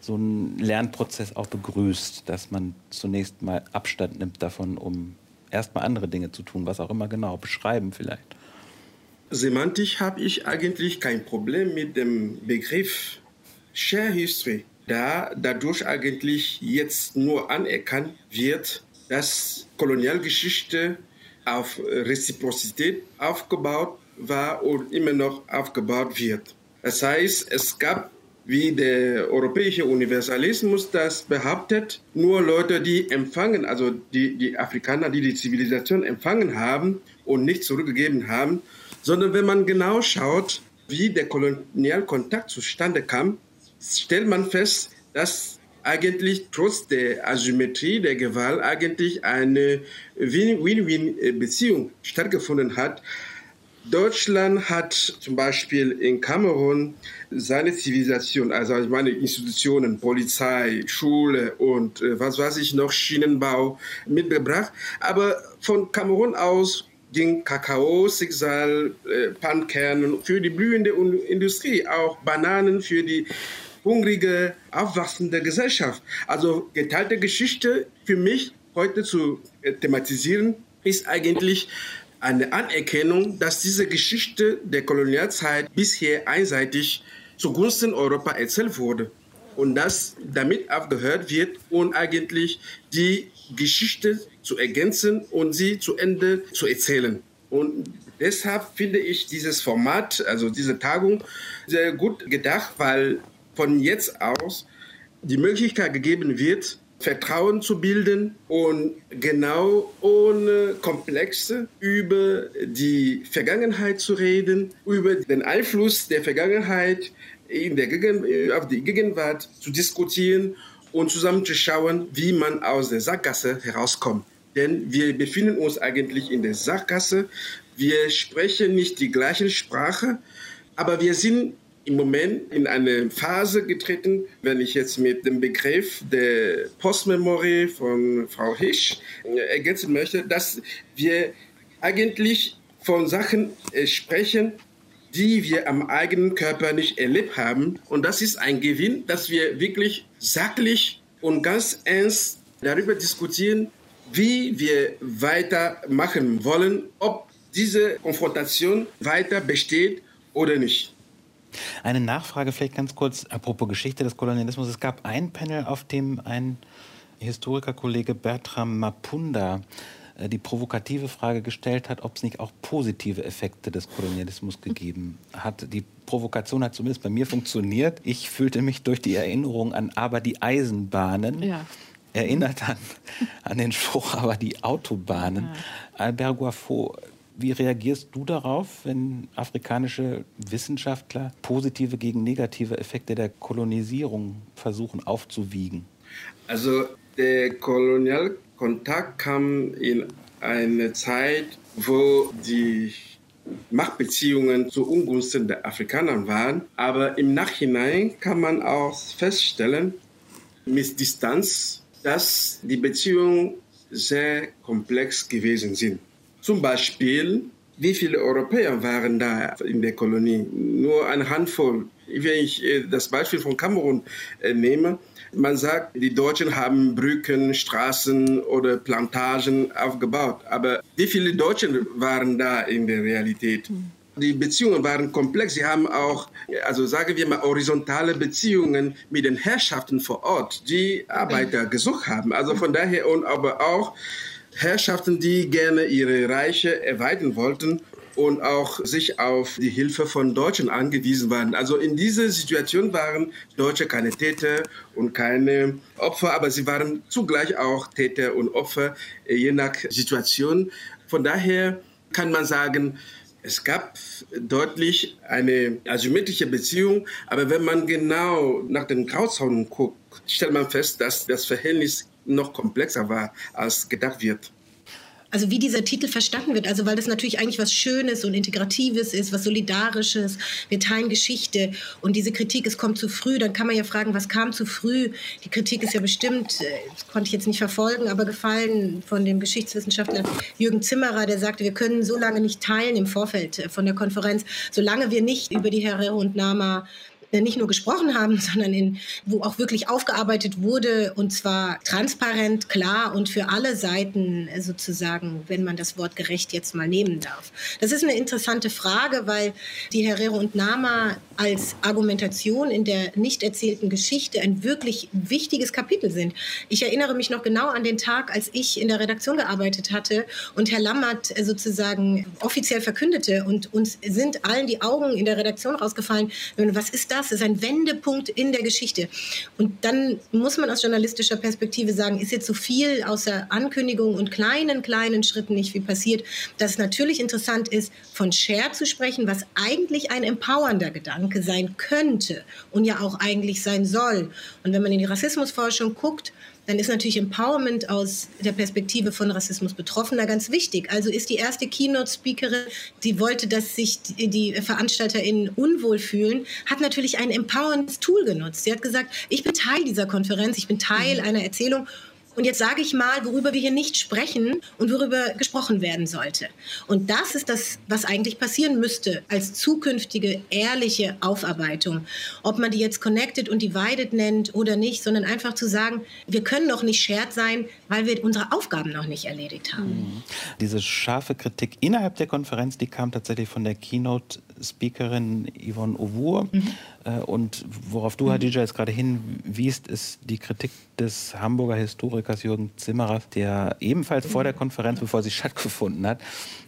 so einen Lernprozess auch begrüßt, dass man zunächst mal Abstand nimmt davon, um erstmal andere Dinge zu tun, was auch immer genau, beschreiben vielleicht? Semantisch habe ich eigentlich kein Problem mit dem Begriff Share History, da dadurch eigentlich jetzt nur anerkannt wird, dass Kolonialgeschichte auf Reziprozität aufgebaut war und immer noch aufgebaut wird. Das heißt, es gab, wie der europäische Universalismus das behauptet, nur Leute, die empfangen, also die, die Afrikaner, die die Zivilisation empfangen haben und nicht zurückgegeben haben, sondern wenn man genau schaut, wie der Kolonialkontakt zustande kam, stellt man fest, dass eigentlich trotz der Asymmetrie der Gewalt eigentlich eine Win-Win-Beziehung stattgefunden hat. Deutschland hat zum Beispiel in Kamerun seine Zivilisation, also meine Institutionen, Polizei, Schule und äh, was weiß ich noch, Schienenbau mitgebracht. Aber von Kamerun aus ging Kakao, Sigsal, äh, Pankernen für die blühende Industrie, auch Bananen für die hungrige, aufwachsende Gesellschaft. Also geteilte Geschichte für mich heute zu äh, thematisieren, ist eigentlich eine Anerkennung, dass diese Geschichte der Kolonialzeit bisher einseitig zugunsten Europa erzählt wurde und dass damit aufgehört wird und eigentlich die Geschichte zu ergänzen und sie zu Ende zu erzählen. Und deshalb finde ich dieses Format, also diese Tagung, sehr gut gedacht, weil von jetzt aus die Möglichkeit gegeben wird, Vertrauen zu bilden und genau ohne Komplexe über die Vergangenheit zu reden, über den Einfluss der Vergangenheit in der Gegen auf die Gegenwart zu diskutieren und zusammen zu schauen, wie man aus der Sackgasse herauskommt. Denn wir befinden uns eigentlich in der Sackgasse. Wir sprechen nicht die gleiche Sprache, aber wir sind im Moment in eine Phase getreten, wenn ich jetzt mit dem Begriff der Postmemory von Frau Hisch äh, ergänzen möchte, dass wir eigentlich von Sachen äh, sprechen, die wir am eigenen Körper nicht erlebt haben. Und das ist ein Gewinn, dass wir wirklich sachlich und ganz ernst darüber diskutieren, wie wir weitermachen wollen, ob diese Konfrontation weiter besteht oder nicht. Eine Nachfrage vielleicht ganz kurz, apropos Geschichte des Kolonialismus. Es gab ein Panel, auf dem ein Historikerkollege Bertram Mapunda äh, die provokative Frage gestellt hat, ob es nicht auch positive Effekte des Kolonialismus gegeben hat. Die Provokation hat zumindest bei mir funktioniert. Ich fühlte mich durch die Erinnerung an aber die Eisenbahnen ja. Erinnert an, an den Spruch aber die Autobahnen. Ja. Albert Guaffo, wie reagierst du darauf, wenn afrikanische Wissenschaftler positive gegen negative Effekte der Kolonisierung versuchen aufzuwiegen? Also der Kolonialkontakt kam in eine Zeit, wo die Machtbeziehungen zu Ungunsten der Afrikaner waren. Aber im Nachhinein kann man auch feststellen, mit Distanz, dass die Beziehungen sehr komplex gewesen sind. Zum Beispiel, wie viele Europäer waren da in der Kolonie? Nur eine Handvoll. Wenn ich äh, das Beispiel von Kamerun äh, nehme, man sagt, die Deutschen haben Brücken, Straßen oder Plantagen aufgebaut. Aber wie viele Deutsche waren da in der Realität? Die Beziehungen waren komplex. Sie haben auch, also sagen wir mal, horizontale Beziehungen mit den Herrschaften vor Ort, die Arbeiter gesucht haben. Also von daher und aber auch Herrschaften, die gerne ihre Reiche erweitern wollten und auch sich auf die Hilfe von Deutschen angewiesen waren. Also in dieser Situation waren Deutsche keine Täter und keine Opfer, aber sie waren zugleich auch Täter und Opfer, je nach Situation. Von daher kann man sagen, es gab deutlich eine asymmetrische Beziehung, aber wenn man genau nach den Grauzaunen guckt, stellt man fest, dass das Verhältnis noch komplexer war, als gedacht wird. Also wie dieser Titel verstanden wird, also weil das natürlich eigentlich was Schönes und Integratives ist, was Solidarisches, wir teilen Geschichte und diese Kritik, es kommt zu früh, dann kann man ja fragen, was kam zu früh? Die Kritik ist ja bestimmt, äh, das konnte ich jetzt nicht verfolgen, aber gefallen von dem Geschichtswissenschaftler Jürgen Zimmerer, der sagte, wir können so lange nicht teilen im Vorfeld äh, von der Konferenz, solange wir nicht über die Herero und Nama nicht nur gesprochen haben, sondern in, wo auch wirklich aufgearbeitet wurde und zwar transparent, klar und für alle Seiten äh, sozusagen, wenn man das Wort gerecht jetzt mal nehmen darf. Das ist eine interessante Frage, weil die Herrero und Nama als Argumentation in der nicht erzählten Geschichte ein wirklich wichtiges Kapitel sind. Ich erinnere mich noch genau an den Tag, als ich in der Redaktion gearbeitet hatte und Herr Lammert äh, sozusagen offiziell verkündete und uns sind allen die Augen in der Redaktion rausgefallen, was ist das? Das ist ein Wendepunkt in der Geschichte. Und dann muss man aus journalistischer Perspektive sagen, ist jetzt so viel außer Ankündigung und kleinen, kleinen Schritten nicht viel passiert, dass es natürlich interessant ist, von Share zu sprechen, was eigentlich ein empowernder Gedanke sein könnte und ja auch eigentlich sein soll. Und wenn man in die Rassismusforschung guckt, dann ist natürlich Empowerment aus der Perspektive von Rassismus Betroffener ganz wichtig. Also ist die erste Keynote-Speakerin, die wollte, dass sich die VeranstalterInnen unwohl fühlen, hat natürlich ein Empowerment-Tool genutzt. Sie hat gesagt, ich bin Teil dieser Konferenz, ich bin Teil mhm. einer Erzählung und jetzt sage ich mal, worüber wir hier nicht sprechen und worüber gesprochen werden sollte. Und das ist das, was eigentlich passieren müsste als zukünftige ehrliche Aufarbeitung. Ob man die jetzt Connected und Divided nennt oder nicht, sondern einfach zu sagen, wir können noch nicht shared sein, weil wir unsere Aufgaben noch nicht erledigt haben. Mhm. Diese scharfe Kritik innerhalb der Konferenz, die kam tatsächlich von der Keynote-Speakerin Yvonne Ovur. Mhm. Äh, und worauf du, Hadija, jetzt gerade hinwiest, ist die Kritik des Hamburger Historikers Jürgen Zimmerer, der ebenfalls vor der Konferenz, bevor sie stattgefunden hat,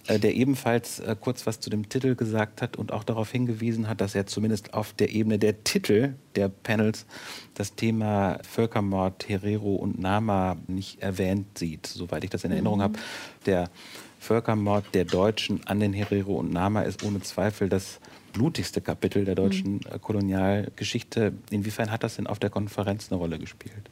äh, der ebenfalls äh, kurz was zu dem Titel gesagt hat und auch darauf hingewiesen hat, dass er zumindest auf der Ebene der Titel der Panels das Thema Völkermord, Herero und Nama nicht erwähnt sieht, soweit ich das in Erinnerung mhm. habe. Der Völkermord der Deutschen an den Herero und Nama ist ohne Zweifel das blutigste Kapitel der deutschen mhm. Kolonialgeschichte. Inwiefern hat das denn auf der Konferenz eine Rolle gespielt?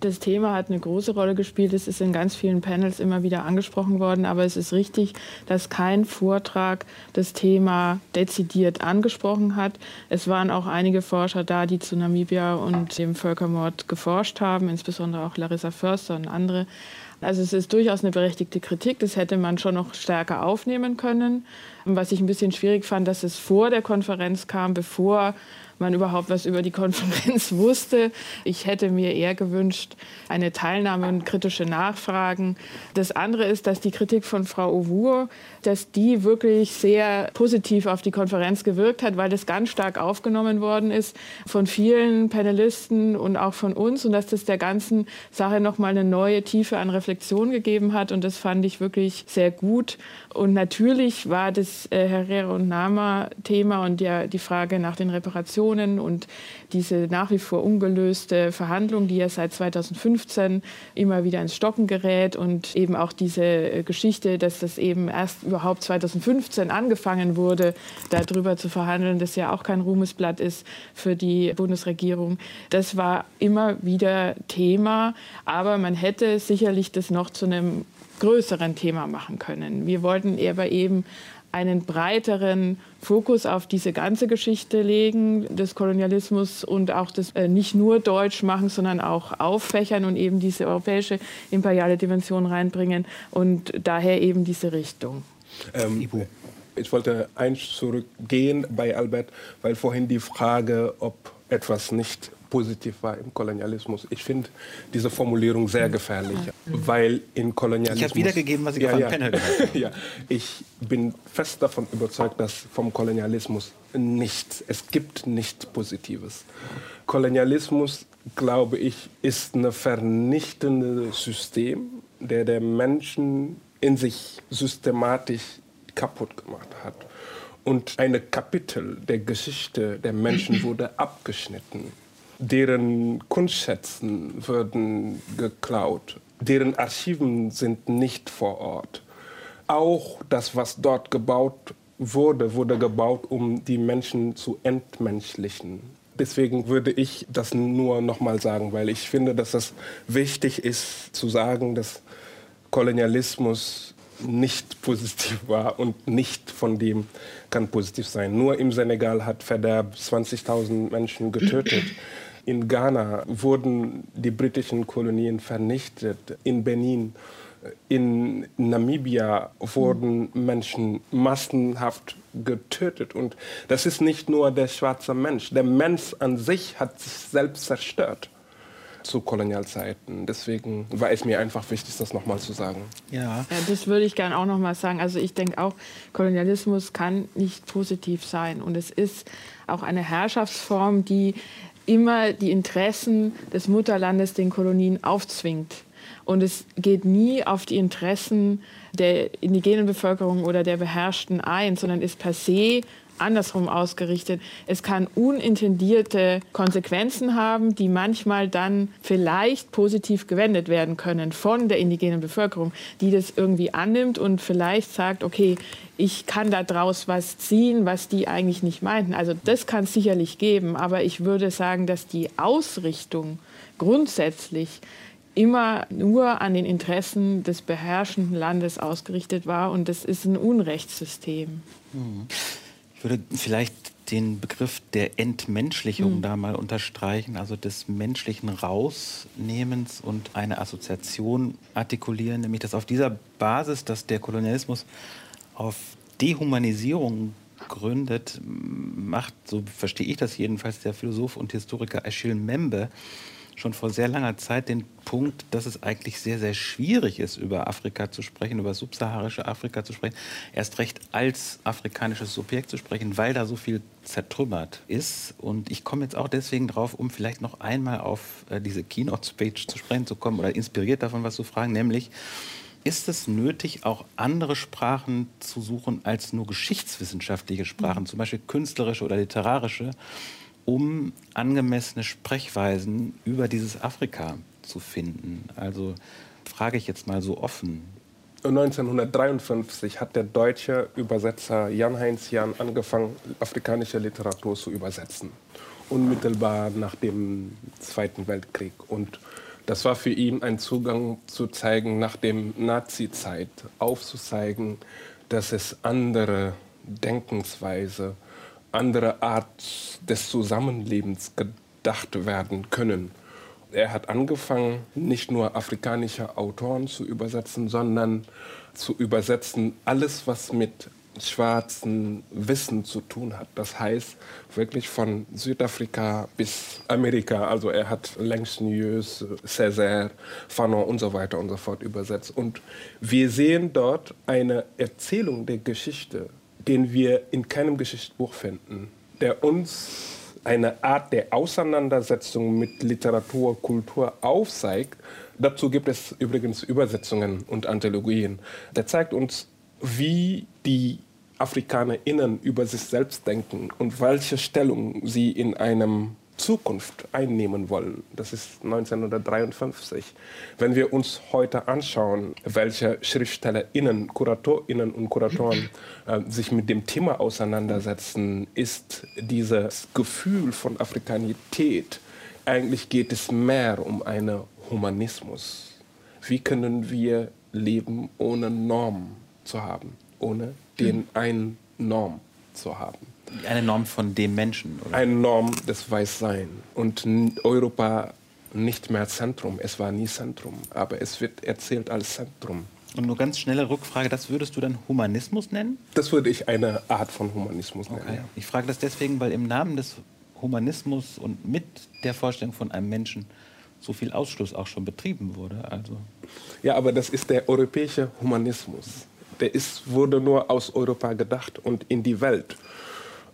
Das Thema hat eine große Rolle gespielt. Es ist in ganz vielen Panels immer wieder angesprochen worden. Aber es ist richtig, dass kein Vortrag das Thema dezidiert angesprochen hat. Es waren auch einige Forscher da, die zu Namibia und dem Völkermord geforscht haben, insbesondere auch Larissa Förster und andere. Also es ist durchaus eine berechtigte Kritik. Das hätte man schon noch stärker aufnehmen können. Was ich ein bisschen schwierig fand, dass es vor der Konferenz kam, bevor man überhaupt was über die Konferenz wusste. Ich hätte mir eher gewünscht, eine Teilnahme und kritische Nachfragen. Das andere ist, dass die Kritik von Frau Ovur, dass die wirklich sehr positiv auf die Konferenz gewirkt hat, weil das ganz stark aufgenommen worden ist von vielen Panelisten und auch von uns und dass das der ganzen Sache nochmal eine neue Tiefe an Reflexion gegeben hat und das fand ich wirklich sehr gut. Und natürlich war das äh, Herrera und Nama Thema und der, die Frage nach den Reparationen und diese nach wie vor ungelöste Verhandlung, die ja seit 2015 immer wieder ins Stocken gerät und eben auch diese äh, Geschichte, dass das eben erst überhaupt 2015 angefangen wurde, darüber zu verhandeln, das ja auch kein Ruhmesblatt ist für die Bundesregierung. Das war immer wieder Thema, aber man hätte sicherlich das noch zu einem größeren Thema machen können. Wir wollten aber eben einen breiteren Fokus auf diese ganze Geschichte legen, des Kolonialismus und auch das äh, nicht nur Deutsch machen, sondern auch auffächern und eben diese europäische imperiale Dimension reinbringen und daher eben diese Richtung. Ähm, ich wollte eins zurückgehen bei Albert, weil vorhin die Frage, ob etwas nicht positiv war im Kolonialismus. Ich finde diese Formulierung sehr gefährlich, weil in Kolonialismus... Ich habe wiedergegeben, was ich ja, auf ja. Panel gehört ja, Ich bin fest davon überzeugt, dass vom Kolonialismus nichts, es gibt nichts Positives. Kolonialismus, glaube ich, ist ein vernichtendes System, der der Menschen in sich systematisch kaputt gemacht hat. Und ein Kapitel der Geschichte der Menschen wurde abgeschnitten deren Kunstschätzen würden geklaut, deren Archiven sind nicht vor Ort. Auch das, was dort gebaut wurde, wurde gebaut, um die Menschen zu entmenschlichen. Deswegen würde ich das nur noch mal sagen, weil ich finde, dass es wichtig ist zu sagen, dass Kolonialismus nicht positiv war und nicht von dem kann positiv sein. Nur im Senegal hat Verderb 20.000 Menschen getötet. In Ghana wurden die britischen Kolonien vernichtet. In Benin, in Namibia wurden Menschen massenhaft getötet. Und das ist nicht nur der schwarze Mensch. Der Mensch an sich hat sich selbst zerstört zu Kolonialzeiten. Deswegen war es mir einfach wichtig, das nochmal zu sagen. Ja. ja das würde ich gerne auch nochmal sagen. Also ich denke auch, Kolonialismus kann nicht positiv sein. Und es ist auch eine Herrschaftsform, die immer die Interessen des Mutterlandes den Kolonien aufzwingt. Und es geht nie auf die Interessen der indigenen Bevölkerung oder der Beherrschten ein, sondern ist per se andersrum ausgerichtet. Es kann unintendierte Konsequenzen haben, die manchmal dann vielleicht positiv gewendet werden können von der indigenen Bevölkerung, die das irgendwie annimmt und vielleicht sagt, okay, ich kann daraus was ziehen, was die eigentlich nicht meinten. Also das kann es sicherlich geben, aber ich würde sagen, dass die Ausrichtung grundsätzlich immer nur an den Interessen des beherrschenden Landes ausgerichtet war. Und das ist ein Unrechtssystem. Hm. Ich würde vielleicht den Begriff der Entmenschlichung mhm. da mal unterstreichen, also des menschlichen Rausnehmens und eine Assoziation artikulieren, nämlich dass auf dieser Basis, dass der Kolonialismus auf Dehumanisierung gründet, macht, so verstehe ich das jedenfalls, der Philosoph und Historiker Achille Membe schon vor sehr langer Zeit den Punkt, dass es eigentlich sehr, sehr schwierig ist, über Afrika zu sprechen, über subsaharische Afrika zu sprechen, erst recht als afrikanisches Subjekt zu sprechen, weil da so viel zertrümmert ist. Und ich komme jetzt auch deswegen drauf, um vielleicht noch einmal auf äh, diese Keynote-Speech zu sprechen zu kommen oder inspiriert davon was zu fragen, nämlich, ist es nötig, auch andere Sprachen zu suchen als nur geschichtswissenschaftliche Sprachen, zum Beispiel künstlerische oder literarische, um angemessene Sprechweisen über dieses Afrika zu finden? Also frage ich jetzt mal so offen. 1953 hat der deutsche Übersetzer Jan-Heinz Jan angefangen, afrikanische Literatur zu übersetzen. Unmittelbar nach dem Zweiten Weltkrieg. Und das war für ihn ein Zugang zu zeigen, nach dem Nazi-Zeit aufzuzeigen, dass es andere Denkensweise gibt andere Art des Zusammenlebens gedacht werden können. Er hat angefangen, nicht nur afrikanische Autoren zu übersetzen, sondern zu übersetzen alles, was mit schwarzen Wissen zu tun hat. Das heißt wirklich von Südafrika bis Amerika. Also er hat Langsnius, Césaire, Fanon und so weiter und so fort übersetzt. Und wir sehen dort eine Erzählung der Geschichte den wir in keinem Geschichtsbuch finden, der uns eine Art der Auseinandersetzung mit Literatur, Kultur aufzeigt. Dazu gibt es übrigens Übersetzungen und Anthologien. Der zeigt uns, wie die AfrikanerInnen über sich selbst denken und welche Stellung sie in einem Zukunft einnehmen wollen. Das ist 1953. Wenn wir uns heute anschauen, welche SchriftstellerInnen, KuratorInnen und Kuratoren äh, sich mit dem Thema auseinandersetzen, ist dieses Gefühl von Afrikanität, eigentlich geht es mehr um einen Humanismus. Wie können wir leben, ohne Norm zu haben, ohne den einen Norm zu haben? Eine Norm von dem Menschen, oder? Eine Norm des Weißsein. Und Europa nicht mehr Zentrum. Es war nie Zentrum, aber es wird erzählt als Zentrum. Und nur ganz schnelle Rückfrage, das würdest du dann Humanismus nennen? Das würde ich eine Art von Humanismus nennen. Okay. Ich frage das deswegen, weil im Namen des Humanismus und mit der Vorstellung von einem Menschen so viel Ausschluss auch schon betrieben wurde. Also. Ja, aber das ist der europäische Humanismus. Der ist, wurde nur aus Europa gedacht und in die Welt.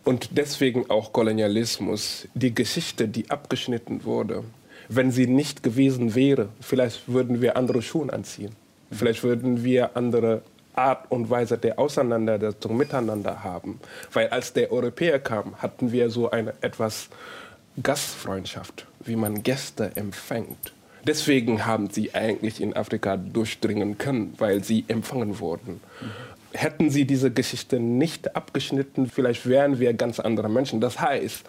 Und deswegen auch Kolonialismus, die Geschichte, die abgeschnitten wurde. Wenn sie nicht gewesen wäre, vielleicht würden wir andere Schuhe anziehen. Vielleicht würden wir andere Art und Weise der Auseinandersetzung miteinander haben. Weil als der Europäer kam, hatten wir so eine etwas Gastfreundschaft, wie man Gäste empfängt. Deswegen haben sie eigentlich in Afrika durchdringen können, weil sie empfangen wurden. Hätten sie diese Geschichte nicht abgeschnitten, vielleicht wären wir ganz andere Menschen. Das heißt,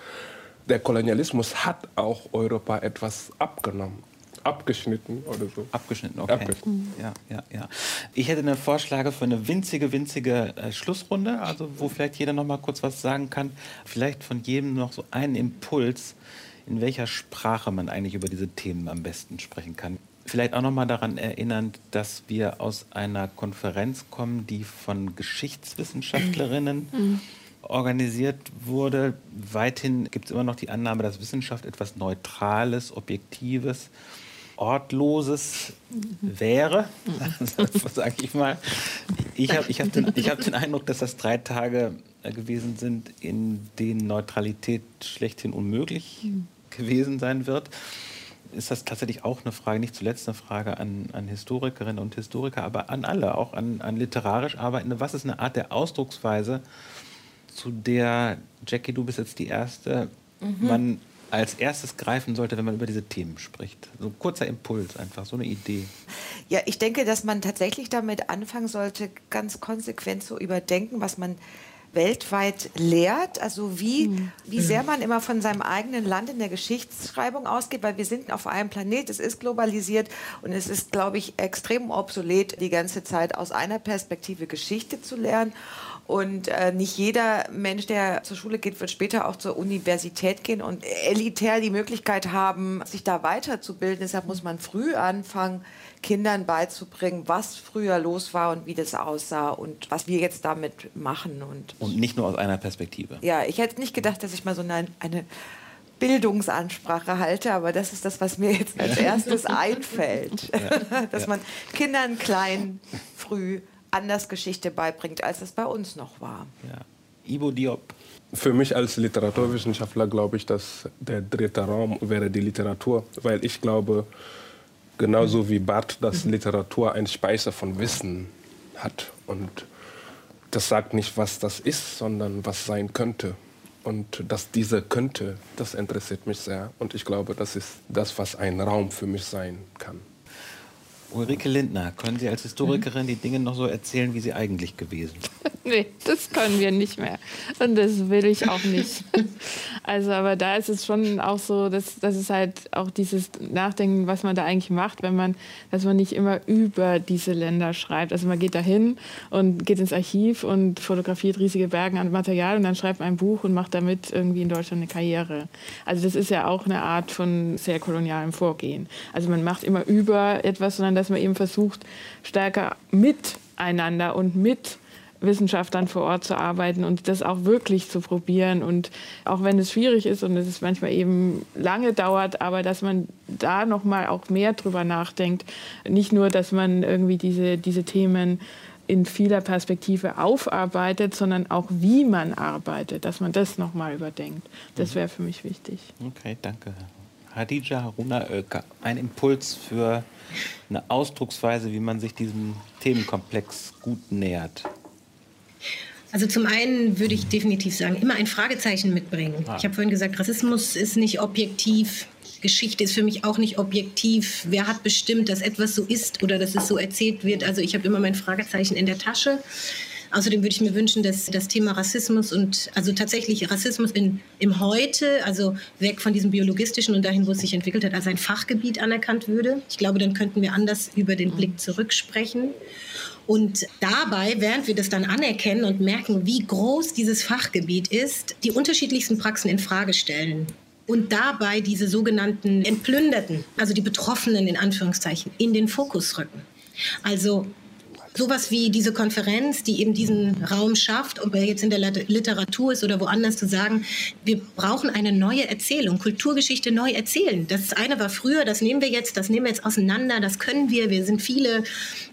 der Kolonialismus hat auch Europa etwas abgenommen. Abgeschnitten oder so. Abgeschnitten, okay. Abgeschnitten. Ja, ja, ja. Ich hätte eine Vorschläge für eine winzige, winzige äh, Schlussrunde, also wo vielleicht jeder noch mal kurz was sagen kann. Vielleicht von jedem noch so einen Impuls, in welcher Sprache man eigentlich über diese Themen am besten sprechen kann vielleicht auch noch mal daran erinnern, dass wir aus einer Konferenz kommen, die von Geschichtswissenschaftlerinnen mhm. organisiert wurde. Weithin gibt es immer noch die Annahme, dass Wissenschaft etwas Neutrales, Objektives, Ortloses wäre, sage ich mal. Ich habe ich hab den, hab den Eindruck, dass das drei Tage gewesen sind, in denen Neutralität schlechthin unmöglich mhm. gewesen sein wird ist das tatsächlich auch eine Frage, nicht zuletzt eine Frage an, an Historikerinnen und Historiker, aber an alle, auch an, an literarisch Arbeitende. Was ist eine Art der Ausdrucksweise, zu der, Jackie, du bist jetzt die Erste, mhm. man als erstes greifen sollte, wenn man über diese Themen spricht? So ein kurzer Impuls einfach, so eine Idee. Ja, ich denke, dass man tatsächlich damit anfangen sollte, ganz konsequent zu überdenken, was man weltweit lehrt, also wie, mhm. wie sehr man immer von seinem eigenen Land in der Geschichtsschreibung ausgeht, weil wir sind auf einem Planet, es ist globalisiert und es ist, glaube ich, extrem obsolet, die ganze Zeit aus einer Perspektive Geschichte zu lernen. Und äh, nicht jeder Mensch, der zur Schule geht, wird später auch zur Universität gehen und elitär die Möglichkeit haben, sich da weiterzubilden. Deshalb muss man früh anfangen, Kindern beizubringen, was früher los war und wie das aussah und was wir jetzt damit machen. Und, und nicht nur aus einer Perspektive. Ja, ich hätte nicht gedacht, dass ich mal so eine, eine Bildungsansprache halte, aber das ist das, was mir jetzt als erstes einfällt. Ja. Dass man Kindern klein, früh anders Geschichte beibringt, als es bei uns noch war. Ja. Ivo Diop. Für mich als Literaturwissenschaftler glaube ich, dass der dritte Raum wäre die Literatur, weil ich glaube, genauso wie Barth, dass Literatur ein Speicher von Wissen hat und das sagt nicht, was das ist, sondern was sein könnte. Und dass diese könnte, das interessiert mich sehr. Und ich glaube, das ist das, was ein Raum für mich sein kann. Ulrike Lindner, können Sie als Historikerin die Dinge noch so erzählen, wie sie eigentlich gewesen sind? nee, das können wir nicht mehr. Und das will ich auch nicht. also, aber da ist es schon auch so, dass, dass es halt auch dieses Nachdenken, was man da eigentlich macht, wenn man, dass man nicht immer über diese Länder schreibt. Also man geht da hin und geht ins Archiv und fotografiert riesige Berge an Material und dann schreibt man ein Buch und macht damit irgendwie in Deutschland eine Karriere. Also das ist ja auch eine Art von sehr kolonialem Vorgehen. Also man macht immer über etwas, sondern dass man eben versucht, stärker miteinander und mit Wissenschaftlern vor Ort zu arbeiten und das auch wirklich zu probieren. Und auch wenn es schwierig ist und es manchmal eben lange dauert, aber dass man da noch mal auch mehr drüber nachdenkt. Nicht nur, dass man irgendwie diese, diese Themen in vieler Perspektive aufarbeitet, sondern auch wie man arbeitet, dass man das noch mal überdenkt. Das wäre für mich wichtig. Okay, danke. Hadija Haruna Oelker, ein Impuls für eine Ausdrucksweise, wie man sich diesem Themenkomplex gut nähert. Also zum einen würde ich definitiv sagen, immer ein Fragezeichen mitbringen. Ah. Ich habe vorhin gesagt, Rassismus ist nicht objektiv. Geschichte ist für mich auch nicht objektiv. Wer hat bestimmt, dass etwas so ist oder dass es so erzählt wird? Also ich habe immer mein Fragezeichen in der Tasche. Außerdem würde ich mir wünschen, dass das Thema Rassismus und also tatsächlich Rassismus in, im Heute, also weg von diesem biologistischen und dahin, wo es sich entwickelt hat, als ein Fachgebiet anerkannt würde. Ich glaube, dann könnten wir anders über den Blick zurücksprechen. Und dabei, während wir das dann anerkennen und merken, wie groß dieses Fachgebiet ist, die unterschiedlichsten Praxen in Frage stellen und dabei diese sogenannten Entplünderten, also die Betroffenen in Anführungszeichen, in den Fokus rücken. Also sowas wie diese Konferenz, die eben diesen Raum schafft, ob er jetzt in der Literatur ist oder woanders, zu sagen, wir brauchen eine neue Erzählung, Kulturgeschichte neu erzählen. Das eine war früher, das nehmen wir jetzt, das nehmen wir jetzt auseinander, das können wir, wir sind viele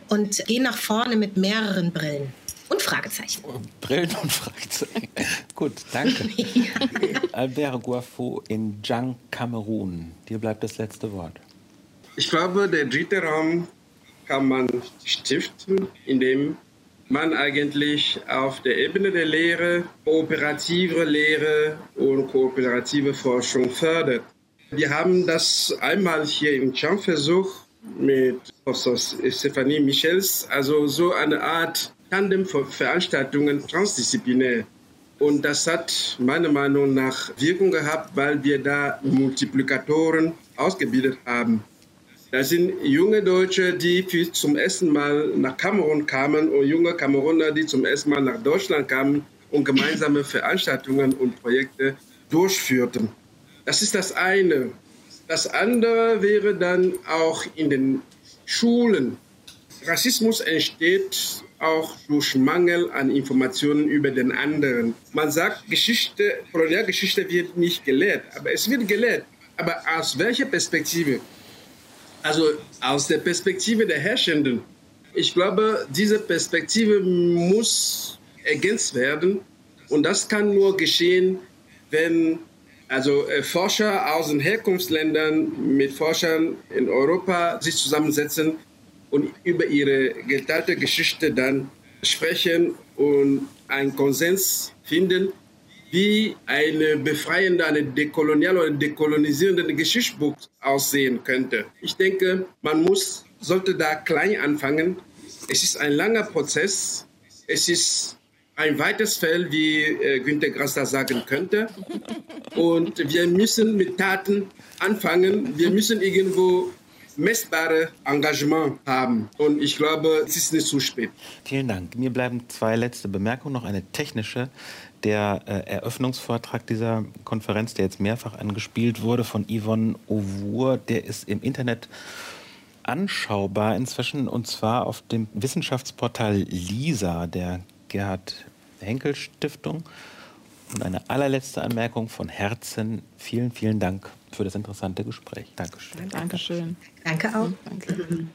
und gehen nach vorne mit mehreren Brillen. Und Fragezeichen. Brillen und Fragezeichen. Gut, danke. Albert Guafo in Jang, Kamerun. Dir bleibt das letzte Wort. Ich glaube, der dritte Raum kann man stiften, indem man eigentlich auf der Ebene der Lehre kooperative Lehre und kooperative Forschung fördert. Wir haben das einmal hier im Champ versucht mit Professor Stephanie Michels, also so eine Art Tandem für Veranstaltungen transdisziplinär. Und das hat meiner Meinung nach Wirkung gehabt, weil wir da Multiplikatoren ausgebildet haben. Das sind junge Deutsche, die zum ersten Mal nach Kamerun kamen und junge Kameruner, die zum ersten Mal nach Deutschland kamen und gemeinsame Veranstaltungen und Projekte durchführten. Das ist das eine. Das andere wäre dann auch in den Schulen. Rassismus entsteht auch durch Mangel an Informationen über den anderen. Man sagt, Geschichte, Kolonialgeschichte wird nicht gelehrt, aber es wird gelehrt. Aber aus welcher Perspektive? Also aus der Perspektive der Herrschenden. Ich glaube, diese Perspektive muss ergänzt werden. Und das kann nur geschehen, wenn also äh, Forscher aus den Herkunftsländern mit Forschern in Europa sich zusammensetzen und über ihre geteilte Geschichte dann sprechen und einen Konsens finden, wie eine befreiende, eine dekoloniale oder dekolonisierende Geschichtsbuch aussehen könnte. Ich denke, man muss, sollte da klein anfangen. Es ist ein langer Prozess. Es ist ein weites Feld, wie äh, Günter Grass das sagen könnte. Und wir müssen mit Taten anfangen. Wir müssen irgendwo messbare Engagement haben. Und ich glaube, es ist nicht zu spät. Vielen Dank. Mir bleiben zwei letzte Bemerkungen, noch eine technische. Der äh, Eröffnungsvortrag dieser Konferenz, der jetzt mehrfach angespielt wurde von Yvonne Auvour, der ist im Internet anschaubar inzwischen und zwar auf dem Wissenschaftsportal LISA der Gerhard Henkel Stiftung. Und eine allerletzte Anmerkung von Herzen. Vielen, vielen Dank für das interessante Gespräch. Dankeschön. Dankeschön. Danke auch. Danke.